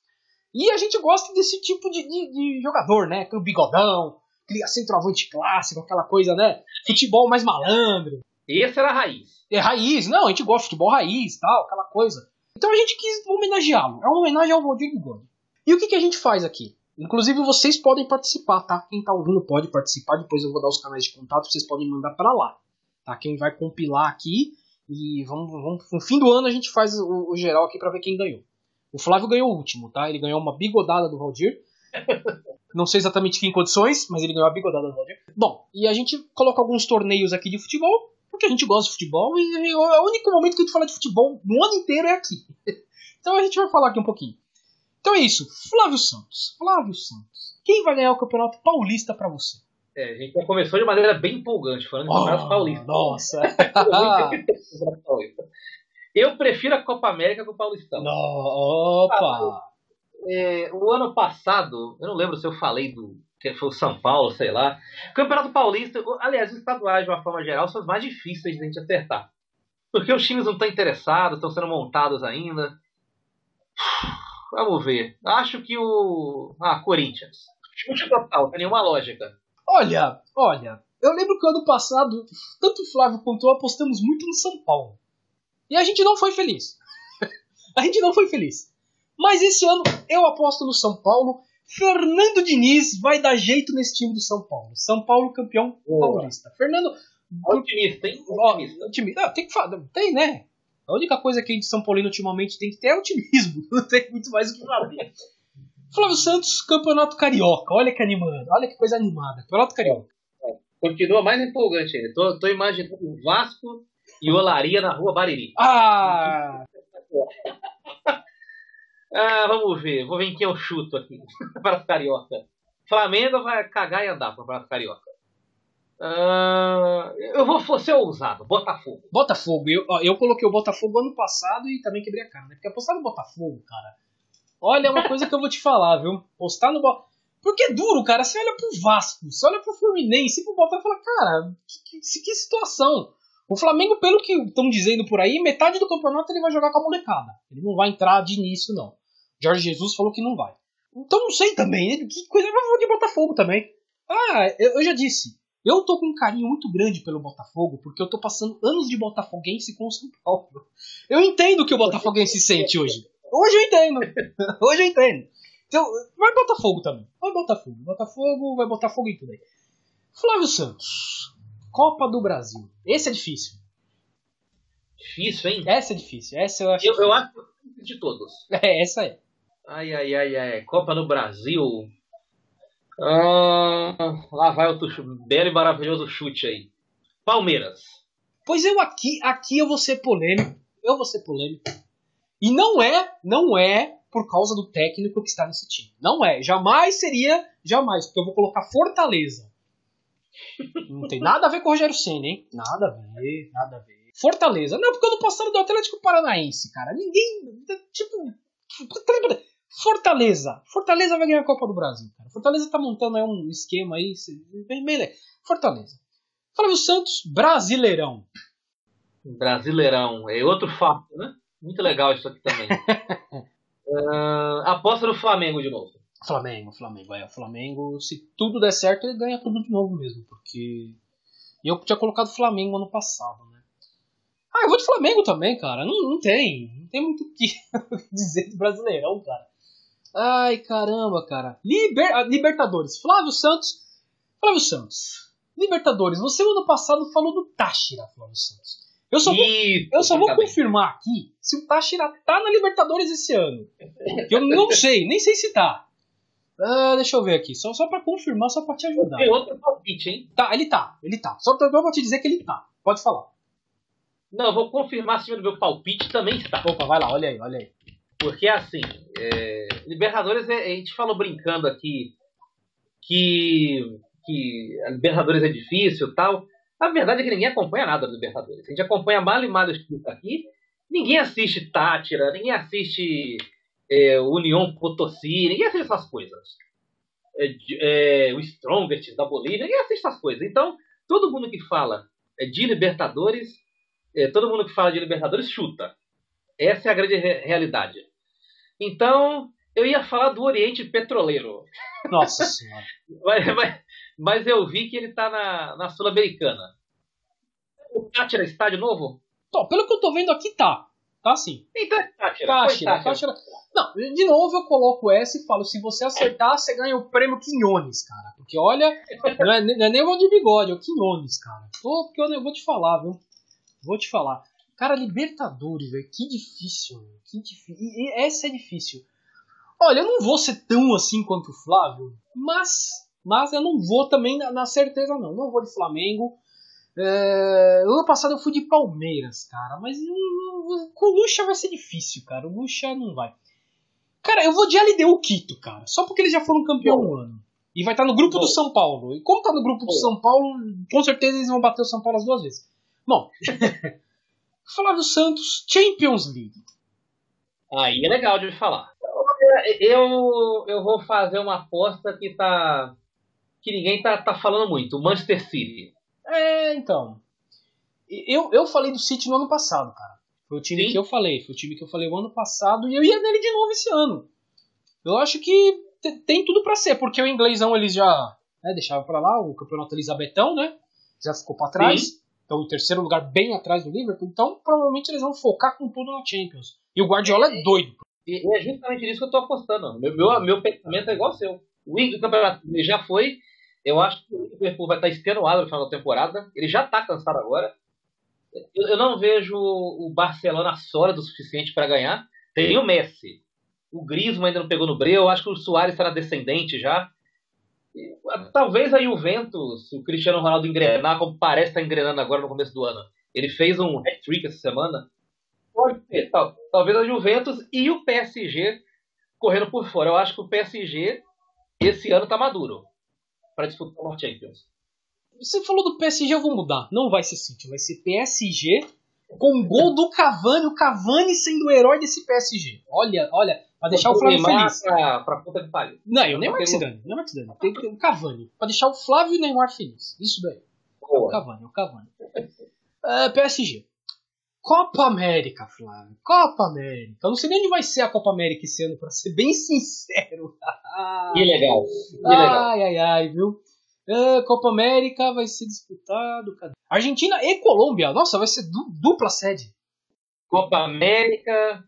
E a gente gosta desse tipo de, de, de jogador, né? Aquele bigodão, aquele centroavante clássico, aquela coisa, né? Futebol mais malandro. Esse era a raiz. É raiz, não, a gente gosta de futebol raiz tal, aquela coisa. Então a gente quis homenageá-lo. É uma homenagem ao Valdir Bigode. E o que, que a gente faz aqui? Inclusive vocês podem participar, tá? Quem tá ouvindo pode participar, depois eu vou dar os canais de contato, vocês podem mandar para lá. Tá? Quem vai compilar aqui e vamos, vamos, no fim do ano a gente faz o, o geral aqui para ver quem ganhou. O Flávio ganhou o último, tá? Ele ganhou uma bigodada do Valdir. [laughs] Não sei exatamente que em condições, mas ele ganhou a bigodada do Valdir. Bom, e a gente coloca alguns torneios aqui de futebol, porque a gente gosta de futebol e é o único momento que a gente fala de futebol no ano inteiro é aqui. [laughs] Então a gente vai falar aqui um pouquinho. Então é isso, Flávio Santos. Flávio Santos. Quem vai ganhar o Campeonato Paulista para você? É, a gente já começou de maneira bem empolgante, falando de oh, Campeonato Paulista. Nossa! [laughs] Eu prefiro a Copa América que o Paulistão. No, opa! É, o ano passado, eu não lembro se eu falei do que foi o São Paulo, sei lá. Campeonato Paulista, aliás, os estaduais de uma forma geral são os mais difíceis de a gente acertar. Porque os times não estão interessados, estão sendo montados ainda. Vamos ver. Acho que o. Ah, Corinthians. Chute total, tem nenhuma lógica. Olha, olha, eu lembro que ano passado, tanto o Flávio quanto eu apostamos muito no São Paulo. E a gente não foi feliz. [laughs] a gente não foi feliz. Mas esse ano eu aposto no São Paulo. Fernando Diniz vai dar jeito nesse time do São Paulo. São Paulo campeão Boa. paulista. Fernando. Otimista, hein? Otimista. otimista. Ah, tem que falar. Tem, né? A única coisa que a gente São Paulino ultimamente tem que ter é otimismo. [laughs] Não tem muito mais o que fazer. Flávio Santos, Campeonato Carioca. Olha que animado, olha que coisa animada. Campeonato Carioca. É, continua mais empolgante. Tô, tô imaginando o Vasco e Olaria na rua Bariri. Ah! [laughs] ah, vamos ver. Vou ver em quem eu chuto aqui. [laughs] Campeonato Carioca. Flamengo vai cagar e andar para o Carioca. Uh, eu vou ser ousado, Botafogo. Botafogo, eu, eu coloquei o Botafogo ano passado e também quebrei a cara, né? Porque apostar no Botafogo, cara, Olha, é uma coisa que eu vou te falar, viu? Postar no Porque é duro, cara. Você olha pro Vasco, você olha pro Fluminense, pro Botafogo e fala, cara, que, que, que situação. O Flamengo, pelo que estão dizendo por aí, metade do campeonato ele vai jogar com a molecada. Ele não vai entrar de início, não. Jorge Jesus falou que não vai. Então não sei também. Que coisa eu vou de Botafogo também. Ah, eu, eu já disse. Eu tô com um carinho muito grande pelo Botafogo, porque eu tô passando anos de botafoguense com o São Paulo. Eu entendo o que o botafoguense sente hoje. Hoje eu entendo. Hoje eu entendo. Então, vai botar fogo também. Vai botar fogo. Botafogo vai botar fogo em tudo aí. Flávio Santos. Copa do Brasil. Esse é difícil. Difícil, hein? Essa é difícil. Essa eu acho. Eu, eu acho de todos. É, essa é. Ai, ai, ai, ai. Copa do Brasil. Ah, lá vai outro belo e maravilhoso chute aí. Palmeiras. Pois eu aqui, aqui eu vou ser polêmico. Eu vou ser polêmico. E não é, não é por causa do técnico que está nesse time. Não é. Jamais seria, jamais, porque eu vou colocar Fortaleza. Não tem nada a ver com o Rogério Senna, hein? Nada a ver, nada a ver. Fortaleza. Não, porque eu não passava do Atlético Paranaense, cara. Ninguém. Tipo. Fortaleza. Fortaleza vai ganhar a Copa do Brasil, cara. Fortaleza tá montando aí um esquema aí. Bem, bem Fortaleza. Flávio Santos, Brasileirão. Brasileirão. É outro fato, né? Muito legal isso aqui também. uh, [laughs] aposta no Flamengo de novo. Flamengo, Flamengo, é. O Flamengo, se tudo der certo, ele ganha tudo de novo mesmo, porque. Eu tinha colocado Flamengo ano passado, né? Ah, eu vou de Flamengo também, cara. Não, não tem. Não tem muito o que [laughs] dizer do Brasileirão, cara. Ai, caramba, cara. Liber... Ah, Libertadores. Flávio Santos. Flávio Santos. Libertadores. Você ano passado falou do Táchira, Flávio Santos. Eu só vou, Isso, eu só vou confirmar aqui se o Táchira tá na Libertadores esse ano. Que eu não sei, nem sei se tá. Ah, deixa eu ver aqui. Só, só pra confirmar, só pra te ajudar. Tem outro palpite, hein? Tá, ele tá, ele tá. Só pra, pra te dizer que ele tá. Pode falar. Não, eu vou confirmar se o meu palpite também está. Opa, vai lá, olha aí, olha aí. Porque assim, é, Libertadores, é- a gente falou brincando aqui que, que a Libertadores é difícil e tal. A verdade é que ninguém acompanha nada da Libertadores. A gente acompanha mal e mal escrito aqui. Ninguém assiste Tátira, ninguém assiste é, União Potosí, ninguém assiste essas coisas. É, é, o Strongest da Bolívia, ninguém assiste essas coisas. Então, todo mundo que fala é, de Libertadores, é, todo mundo que fala de Libertadores chuta. Essa é a grande re- realidade. Então, eu ia falar do Oriente Petroleiro. Nossa senhora. [laughs] Mas, mas- mas eu vi que ele tá na, na Sul-Americana. O Tátira está de novo? Então, pelo que eu tô vendo aqui, tá. Tá sim. Então é Tátira. Não, de novo eu coloco essa e falo, se você acertar, você ganha o prêmio Quinones, cara. Porque olha, não é, nem- não é nem o de bigode, é o Quinones, cara. Pô, porque eu, eu vou te falar, viu? Vou te falar. Cara, Libertadores, velho, que difícil, velho, que difícil. E, essa é difícil. Olha, eu não vou ser tão assim quanto o Flávio, mas, mas eu não vou também na, na certeza, não. Não vou de Flamengo. É, ano passado eu fui de Palmeiras, cara, mas com o Lucha vai ser difícil, cara. O Lucha não vai. Cara, eu vou de LDU Quito, cara, só porque eles já foram campeão no ano. E vai estar no grupo do Boa. São Paulo. E como tá no grupo do Boa. São Paulo, com certeza eles vão bater o São Paulo as duas vezes. Bom, [laughs] Flávio Santos, Champions League. Aí é legal de falar. Eu, eu vou fazer uma aposta que tá. que ninguém tá, tá falando muito. O Manchester City. É, então. Eu, eu falei do City no ano passado, cara. Foi o time Sim. que eu falei. Foi o time que eu falei o ano passado e eu ia nele de novo esse ano. Eu acho que te- tem tudo pra ser, porque o inglêsão eles já né, deixaram pra lá, o campeonato Elizabetão, né? Já ficou pra trás. Então, o terceiro lugar bem atrás do Liverpool. Então, provavelmente eles vão focar com tudo na Champions. E o Guardiola é doido. E e é justamente nisso que eu tô apostando. Meu, meu, meu pensamento é igual ao seu. O Wing do campeonato já foi. Eu acho que o Liverpool vai estar extenuado no final da temporada. Ele já tá cansado agora. Eu, eu não vejo o Barcelona sólido o suficiente para ganhar. Tem o Messi. O Griezmann ainda não pegou no breu. Eu acho que o Soares está na descendente já. Talvez a Juventus, se o Cristiano Ronaldo engrenar, como parece estar engrenando agora no começo do ano. Ele fez um hat-trick essa semana. Pode ser, tal- talvez a Juventus e o PSG correndo por fora. Eu acho que o PSG esse ano tá maduro para disputar uma Champions. Você falou do PSG, eu vou mudar. Não vai ser City, vai ser PSG com o gol do Cavani. O Cavani sendo o herói desse PSG. Olha, olha, pra deixar o Flávio Neymar feliz. Pra, pra puta que pariu. Não, e o Neymar que se dane. o Neymar que se dane. Tem que ter o Cavani. Pra deixar o Flávio e o Neymar feliz. Isso daí. O Boa. Cavani, o Cavani. É, PSG. Copa América, Flávio. Copa América. Eu não sei nem onde vai ser a Copa América esse ano, pra ser bem [laughs] sincero. Que legal. Que legal. Ai, ai, ai, viu? É, Copa América vai ser disputado. cadê? Argentina e Colômbia. Nossa, vai ser du- dupla sede. Copa América.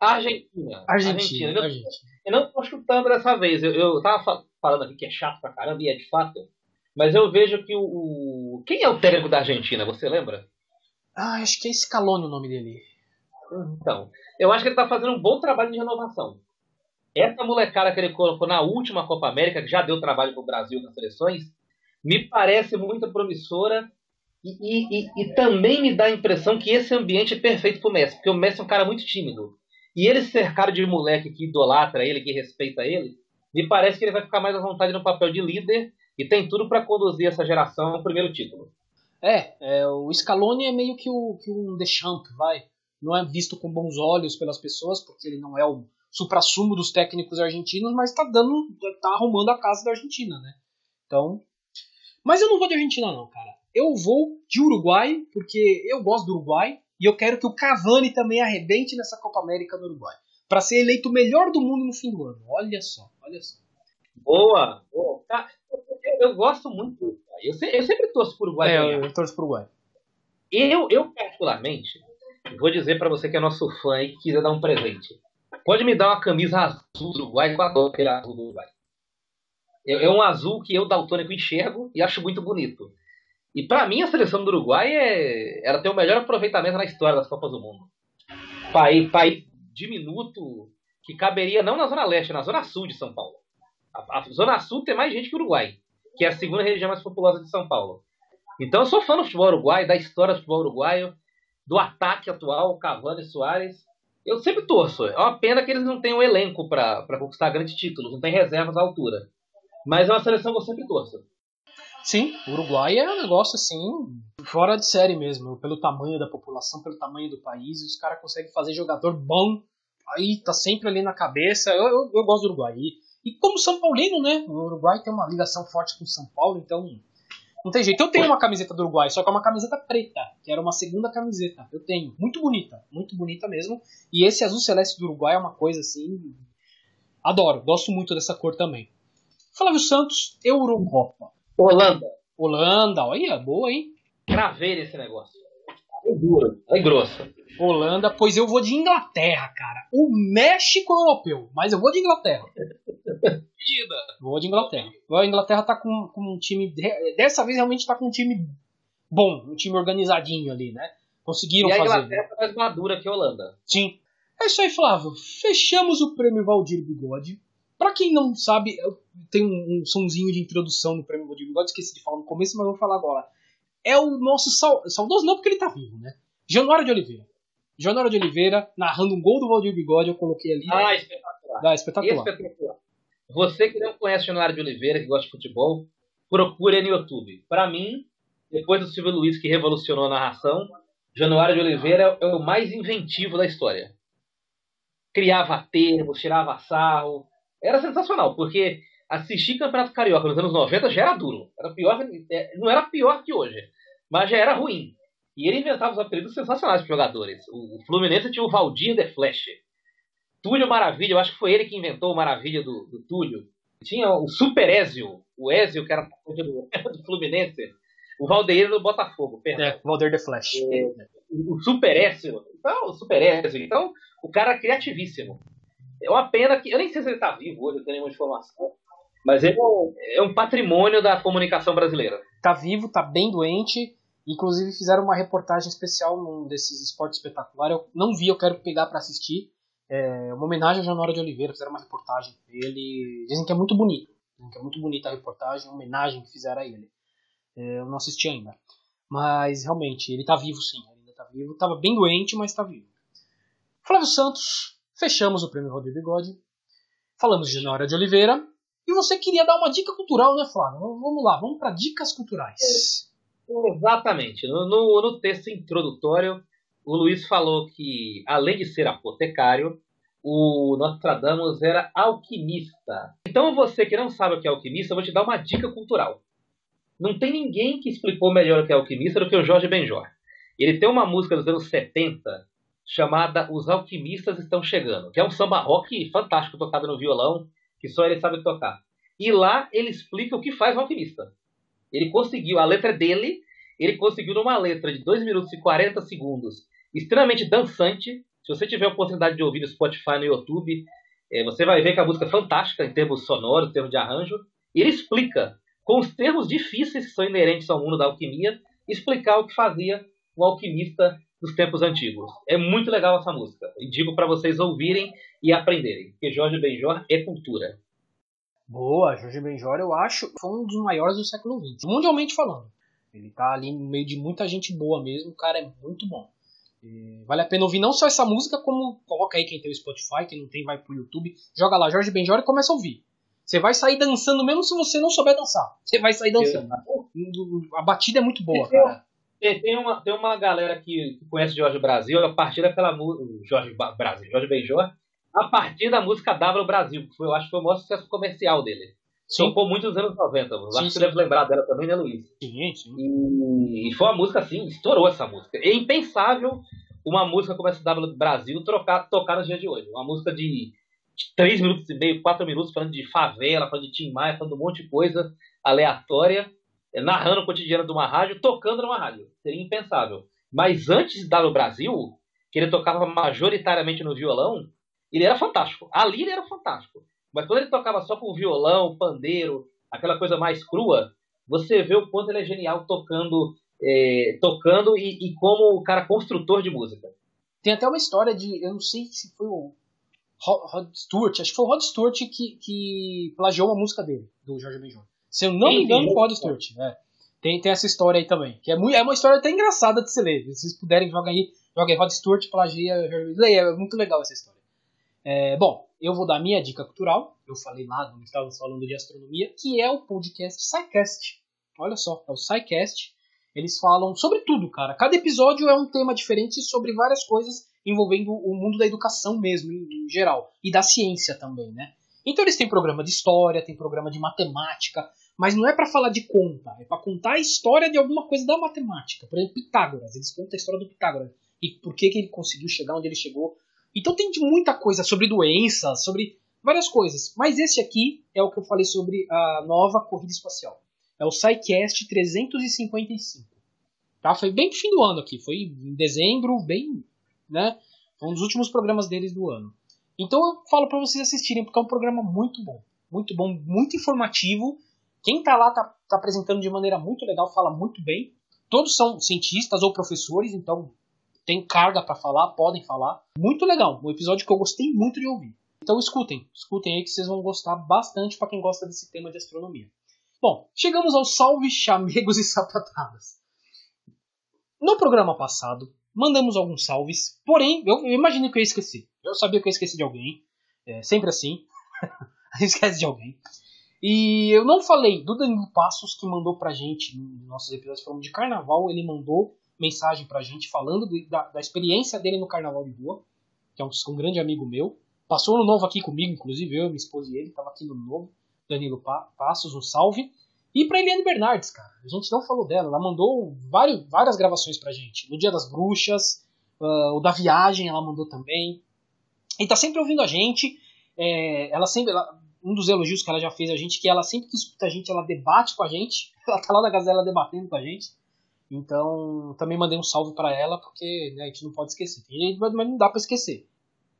Argentina. Argentina. Eu, Argentina. eu não tô chutando dessa vez. Eu, eu tava fa- falando aqui que é chato pra caramba, e é de fato. Mas eu vejo que o, o- Quem é o técnico da Argentina? Você lembra? Ah, acho que é Scaloni o nome dele. Então, eu acho que ele tá fazendo um bom trabalho de renovação. Essa molecada que ele colocou na última Copa América, que já deu trabalho pro Brasil nas seleções, me parece muito promissora e, e- e- e também me dá a impressão que esse ambiente é perfeito pro Messi, porque o Messi é um cara muito tímido. E ele cercado de moleque que idolatra ele, que respeita ele, me parece que ele vai ficar mais à vontade no papel de líder e tem tudo para conduzir essa geração ao primeiro título. É, é, o Scaloni é meio que, o, que um Deschamps, vai. Não é visto com bons olhos pelas pessoas, porque ele não é o suprassumo dos técnicos argentinos, mas tá dando. tá arrumando a casa da Argentina, né? Então. Mas eu não vou de Argentina, não, cara. Eu vou de Uruguai, porque eu gosto do Uruguai e eu quero que o Cavani também arrebente nessa Copa América no Uruguai. Pra ser eleito o melhor do mundo no fim do ano. Olha só, olha só. Boa! boa. Tá, eu, eu, gosto muito do Uruguai. Eu, eu, sempre torço pro Uruguai. É, eu, eu torço pro Uruguai. Eu, eu particularmente, vou dizer para você que é nosso fã e que quiser dar um presente. Pode me dar uma camisa azul do Uruguai, que eu adoro aquele azul do Uruguai. É, é um azul que eu, daltônico, enxergo e acho muito bonito. E para mim a seleção do Uruguai é, ela tem o melhor aproveitamento na história das Copas do Mundo. País, país diminuto que caberia não na zona leste, na zona sul de São Paulo. A, a zona sul tem mais gente que o Uruguai, que é a segunda região mais populosa de São Paulo. Então eu sou fã do futebol uruguaio, da história do futebol uruguaio, do ataque atual, Cavani e Soares. Eu sempre torço. É uma pena que eles não tenham elenco para conquistar grandes títulos, não tem reservas à altura. Mas é uma seleção que eu sempre torço. Sim, o Uruguai é um negócio assim, fora de série mesmo, pelo tamanho da população, pelo tamanho do país, os caras conseguem fazer jogador bom, aí tá sempre ali na cabeça. Eu, eu, eu gosto do Uruguai. E, e, como São Paulino, né? O Uruguai tem uma ligação forte com São Paulo, então não tem jeito. Eu tenho uma camiseta do Uruguai, só que é uma camiseta preta, que era uma segunda camiseta. Eu tenho, muito bonita, muito bonita mesmo. E esse azul celeste do Uruguai é uma coisa assim. Adoro, gosto muito dessa cor também. Flávio Santos, Eurocopa. Holanda. Holanda, olha, boa, hein? Craveira esse negócio. É dura, é grossa. Holanda, pois eu vou de Inglaterra, cara. O México é europeu, mas eu vou de Inglaterra. [laughs] vou de Inglaterra. A Inglaterra tá com, com um time. Dessa vez realmente tá com um time bom, um time organizadinho ali, né? Conseguiram fazer. E a fazer. Inglaterra tá mais madura que a Holanda. Sim. É isso aí, Flávio. Fechamos o prêmio Valdir Bigode. Pra quem não sabe, tem um, um sonzinho de introdução no prêmio Valdir Bigode, esqueci de falar no começo, mas vou falar agora. É o nosso sal, saudoso, não porque ele tá vivo, né? Januário de Oliveira. Januário de Oliveira, narrando um gol do Valdir Bigode, eu coloquei ali. Ah, espetacular. Ah, espetacular. espetacular. Você que não conhece Januário de Oliveira, que gosta de futebol, procure no YouTube. Para mim, depois do Silvio Luiz que revolucionou a narração, Januário de Oliveira é o mais inventivo da história. Criava termos, tirava sarro, era sensacional, porque assistir Campeonato Carioca nos anos 90 já era duro. Era pior, é, não era pior que hoje, mas já era ruim. E ele inventava os apelidos sensacionais para jogadores. O Fluminense tinha o Valdir The Flash. Túlio Maravilha, eu acho que foi ele que inventou o Maravilha do, do Túlio. Tinha o Super Ezio, o Ezio, que era do, [laughs] do Fluminense. O Valdeir do Botafogo, perdão. É, Valdeir The Flash. É, o Super Ezio. Então, o Super Ezio. Então, o cara criativíssimo. É uma pena que. Eu nem sei se ele está vivo hoje, eu tenho nenhuma informação. Mas ele é um patrimônio da comunicação brasileira. Está vivo, está bem doente. Inclusive fizeram uma reportagem especial num desses esportes espetaculares. Eu não vi, eu quero pegar para assistir. É uma homenagem a Januário de Oliveira, fizeram uma reportagem ele. Dizem que é muito bonito. Dizem que é muito bonita a reportagem, a homenagem que fizeram a ele. É, eu não assisti ainda. Mas realmente, ele está vivo sim. Ele ainda tá vivo. Tava bem doente, mas está vivo. Flávio Santos, Fechamos o prêmio Rodrigo Bigode. Falamos de Nora de Oliveira. E você queria dar uma dica cultural, né, Flávio? Vamos lá, vamos para dicas culturais. Exatamente. No, no, no, texto introdutório, o Luiz falou que, além de ser apotecário, o Nostradamus era alquimista. Então, você que não sabe o que é alquimista, eu vou te dar uma dica cultural. Não tem ninguém que explicou melhor o que é alquimista do que o Jorge Benjor. Ele tem uma música dos anos 70 chamada Os Alquimistas Estão Chegando, que é um samba rock fantástico tocado no violão, que só ele sabe tocar. E lá ele explica o que faz um alquimista. Ele conseguiu, a letra dele, ele conseguiu numa letra de 2 minutos e 40 segundos, extremamente dançante. Se você tiver a oportunidade de ouvir no Spotify, no YouTube, é, você vai ver que a música é fantástica em termos sonoros, em termos de arranjo. Ele explica, com os termos difíceis que são inerentes ao mundo da alquimia, explicar o que fazia um alquimista dos tempos antigos. É muito legal essa música. E digo para vocês ouvirem e aprenderem, porque Jorge Benjor é cultura. Boa, Jorge Benjor eu acho foi um dos maiores do século XX, mundialmente falando. Ele tá ali no meio de muita gente boa mesmo, o cara é muito bom. E vale a pena ouvir não só essa música, como coloca aí quem tem o Spotify, quem não tem vai pro YouTube, joga lá Jorge Benjor e começa a ouvir. Você vai sair dançando mesmo se você não souber dançar. Você vai sair dançando. A batida é muito boa, cara. Tem, uma, tem uma galera que, que conhece Jorge Brasil a partir daquela música. Jorge Brasil, Jorge Benjor, a partir da música W Brasil, que foi, eu acho que foi o maior sucesso comercial dele. Sim. Tocou muito nos anos 90. Sim, acho que você deve lembrar dela também, né, Luiz? Sim, sim. E, e foi uma música assim, estourou essa música. É impensável uma música como essa W Brasil trocar, tocar nos dias de hoje. Uma música de, três minutos e meio, quatro minutos falando de favela, falando de Tim Maia, falando de um monte de coisa aleatória, narrando o cotidiano de uma rádio, tocando numa rádio. Seria impensável. Mas antes de dar no Brasil, que ele tocava majoritariamente no violão, ele era fantástico. Ali ele era fantástico. Mas quando ele tocava só com violão, pandeiro, aquela coisa mais crua, você vê o quanto ele é genial tocando, é, tocando e, e, como o cara construtor de música. Tem até uma história de, eu não sei se foi o Rod Stewart, acho que foi o Rod Stewart que, que plagiou uma música dele, do Jorge Benjamin. Se eu não me engano, Rod Stewart. É. Tem, tem essa história aí também, que é, muito, é uma história até engraçada de se ler. Se vocês puderem, jogar aí, joga aí Rod Stewart, plagia Jorge É muito legal essa história. É, bom, eu vou dar a minha dica cultural. Eu falei lá, não estávamos falando de astronomia, que é o podcast SciCast. Olha só, é o SciCast. Eles falam sobre tudo, cara. Cada episódio é um tema diferente sobre várias coisas envolvendo o mundo da educação mesmo, em, em geral. E da ciência também, né? Então eles têm programa de história, tem programa de matemática, mas não é para falar de conta, é para contar a história de alguma coisa da matemática. Por exemplo, Pitágoras, eles contam a história do Pitágoras e por que, que ele conseguiu chegar onde ele chegou. Então tem de muita coisa sobre doenças, sobre várias coisas. Mas esse aqui é o que eu falei sobre a nova corrida espacial. É o SciCast 355. Tá? Foi bem no fim do ano aqui, foi em dezembro, bem, né? Foi um dos últimos programas deles do ano. Então eu falo para vocês assistirem, porque é um programa muito bom. Muito bom, muito informativo. Quem tá lá tá, tá apresentando de maneira muito legal, fala muito bem. Todos são cientistas ou professores, então tem carga para falar, podem falar. Muito legal, um episódio que eu gostei muito de ouvir. Então escutem, escutem aí que vocês vão gostar bastante para quem gosta desse tema de astronomia. Bom, chegamos aos salve chamegos e sapatadas. No programa passado, mandamos alguns salves, porém, eu, eu imaginei que eu ia esquecer. Eu sabia que eu ia esquecer de alguém, é sempre assim, [laughs] esquece de alguém. E eu não falei do Danilo Passos, que mandou pra gente, nos nossos episódios falando de carnaval, ele mandou mensagem pra gente falando da, da, experiência dele no Carnaval de Rua, que é um, um, grande amigo meu. Passou no novo aqui comigo, inclusive eu, minha esposa e ele, tava aqui no novo. Danilo Passos, um salve. E pra Eliane Bernardes, cara, a gente não falou dela, ela mandou vários, várias gravações pra gente. No Dia das Bruxas, uh, o da Viagem ela mandou também. E tá sempre ouvindo a gente. É, ela sempre. Ela, um dos elogios que ela já fez a gente, que ela sempre que escuta a gente, ela debate com a gente. [laughs] Ela tá lá na Gazela debatendo com a gente. Então, também mandei um salve para ela, porque né, a gente não pode esquecer. Tem gente, mas não dá para esquecer.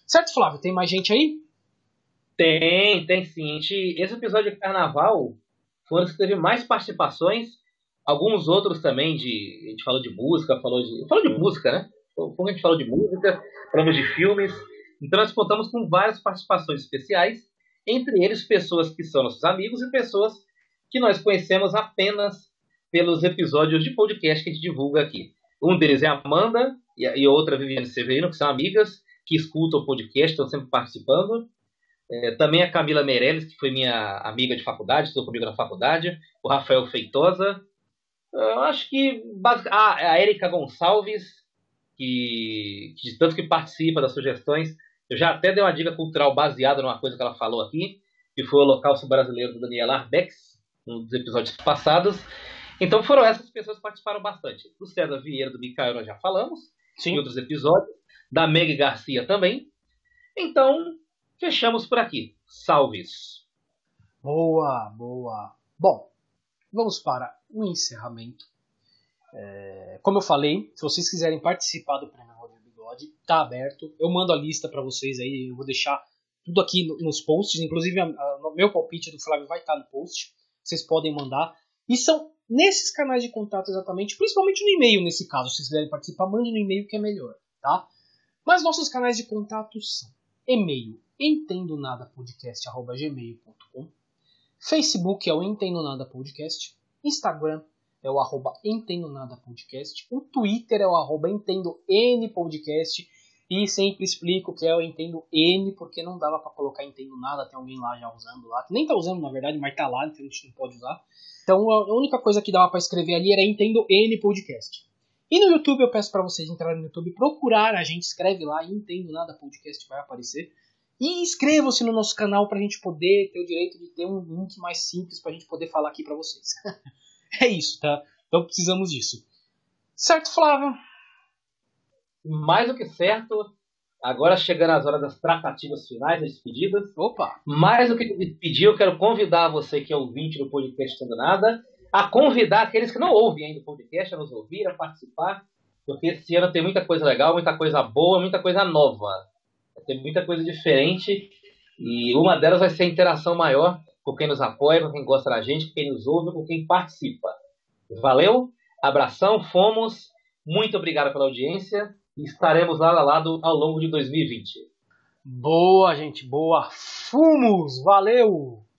Certo, Flávio? Tem mais gente aí? Tem, tem sim. Esse episódio de carnaval foi um que teve mais participações. Alguns outros também de. A gente falou de música, falou de. Falou de música, né? A gente falou de música, falamos de filmes. Então nós contamos com várias participações especiais, entre eles pessoas que são nossos amigos e pessoas que nós conhecemos apenas pelos episódios de podcast que a gente divulga aqui. Um deles é a Amanda e outra Viviane Severino, que são amigas que escutam o podcast, estão sempre participando. É, também a Camila Meirelles, que foi minha amiga de faculdade, estudou comigo na faculdade. O Rafael Feitosa. Eu acho que. Ah, a Erika Gonçalves, que, que de tanto que participa das sugestões. Eu já até dei uma dica cultural baseada numa coisa que ela falou aqui, que foi o Holocausto Brasileiro do Daniel Arbex, um dos episódios passados. Então foram essas pessoas que participaram bastante. Do César Vieira, do Micael, nós já falamos Sim. em outros episódios. Da Meg Garcia também. Então, fechamos por aqui. Salves! Boa, boa. Bom, vamos para o encerramento. É, como eu falei, se vocês quiserem participar do Prêmio Bigode, tá aberto. Eu mando a lista para vocês aí, eu vou deixar tudo aqui nos posts, inclusive o meu palpite do Flávio vai estar no post. Vocês podem mandar. E são nesses canais de contato exatamente, principalmente no e-mail nesse caso, se vocês quiserem participar, mande no e-mail que é melhor, tá? Mas nossos canais de contato são e-mail entendonadapodcast@gmail.com, Facebook é o Entendo Nada Podcast, Instagram é o arroba Entendo Nada Podcast, o Twitter é o arroba Entendo N Podcast e sempre explico que é o Entendo N porque não dava para colocar Entendo Nada, tem alguém lá já usando lá, que nem tá usando na verdade, mas tá lá, então a gente não pode usar. Então a única coisa que dava para escrever ali era Entendo N Podcast. E no YouTube eu peço para vocês entrarem no YouTube, procurar a gente, escreve lá, Entendo Nada Podcast vai aparecer. E inscrevam-se no nosso canal para a gente poder ter o direito de ter um link mais simples para a gente poder falar aqui para vocês. [laughs] é isso, tá? Então precisamos disso. Certo, Flávio? Mais do que certo. Agora chegando as horas das tratativas finais, das despedidas. Opa! Mais do que despedir, eu quero convidar você que é ouvinte do podcast Tendo Nada a convidar aqueles que não ouvem ainda o podcast a nos ouvir, a participar, porque esse ano tem muita coisa legal, muita coisa boa, muita coisa nova. Tem muita coisa diferente e uma delas vai ser a interação maior com quem nos apoia, com quem gosta da gente, com quem nos ouve, com quem participa. Valeu, abração, fomos, muito obrigado pela audiência e estaremos lado a lado ao longo de 2020. Boa, gente, boa. Fumos, valeu!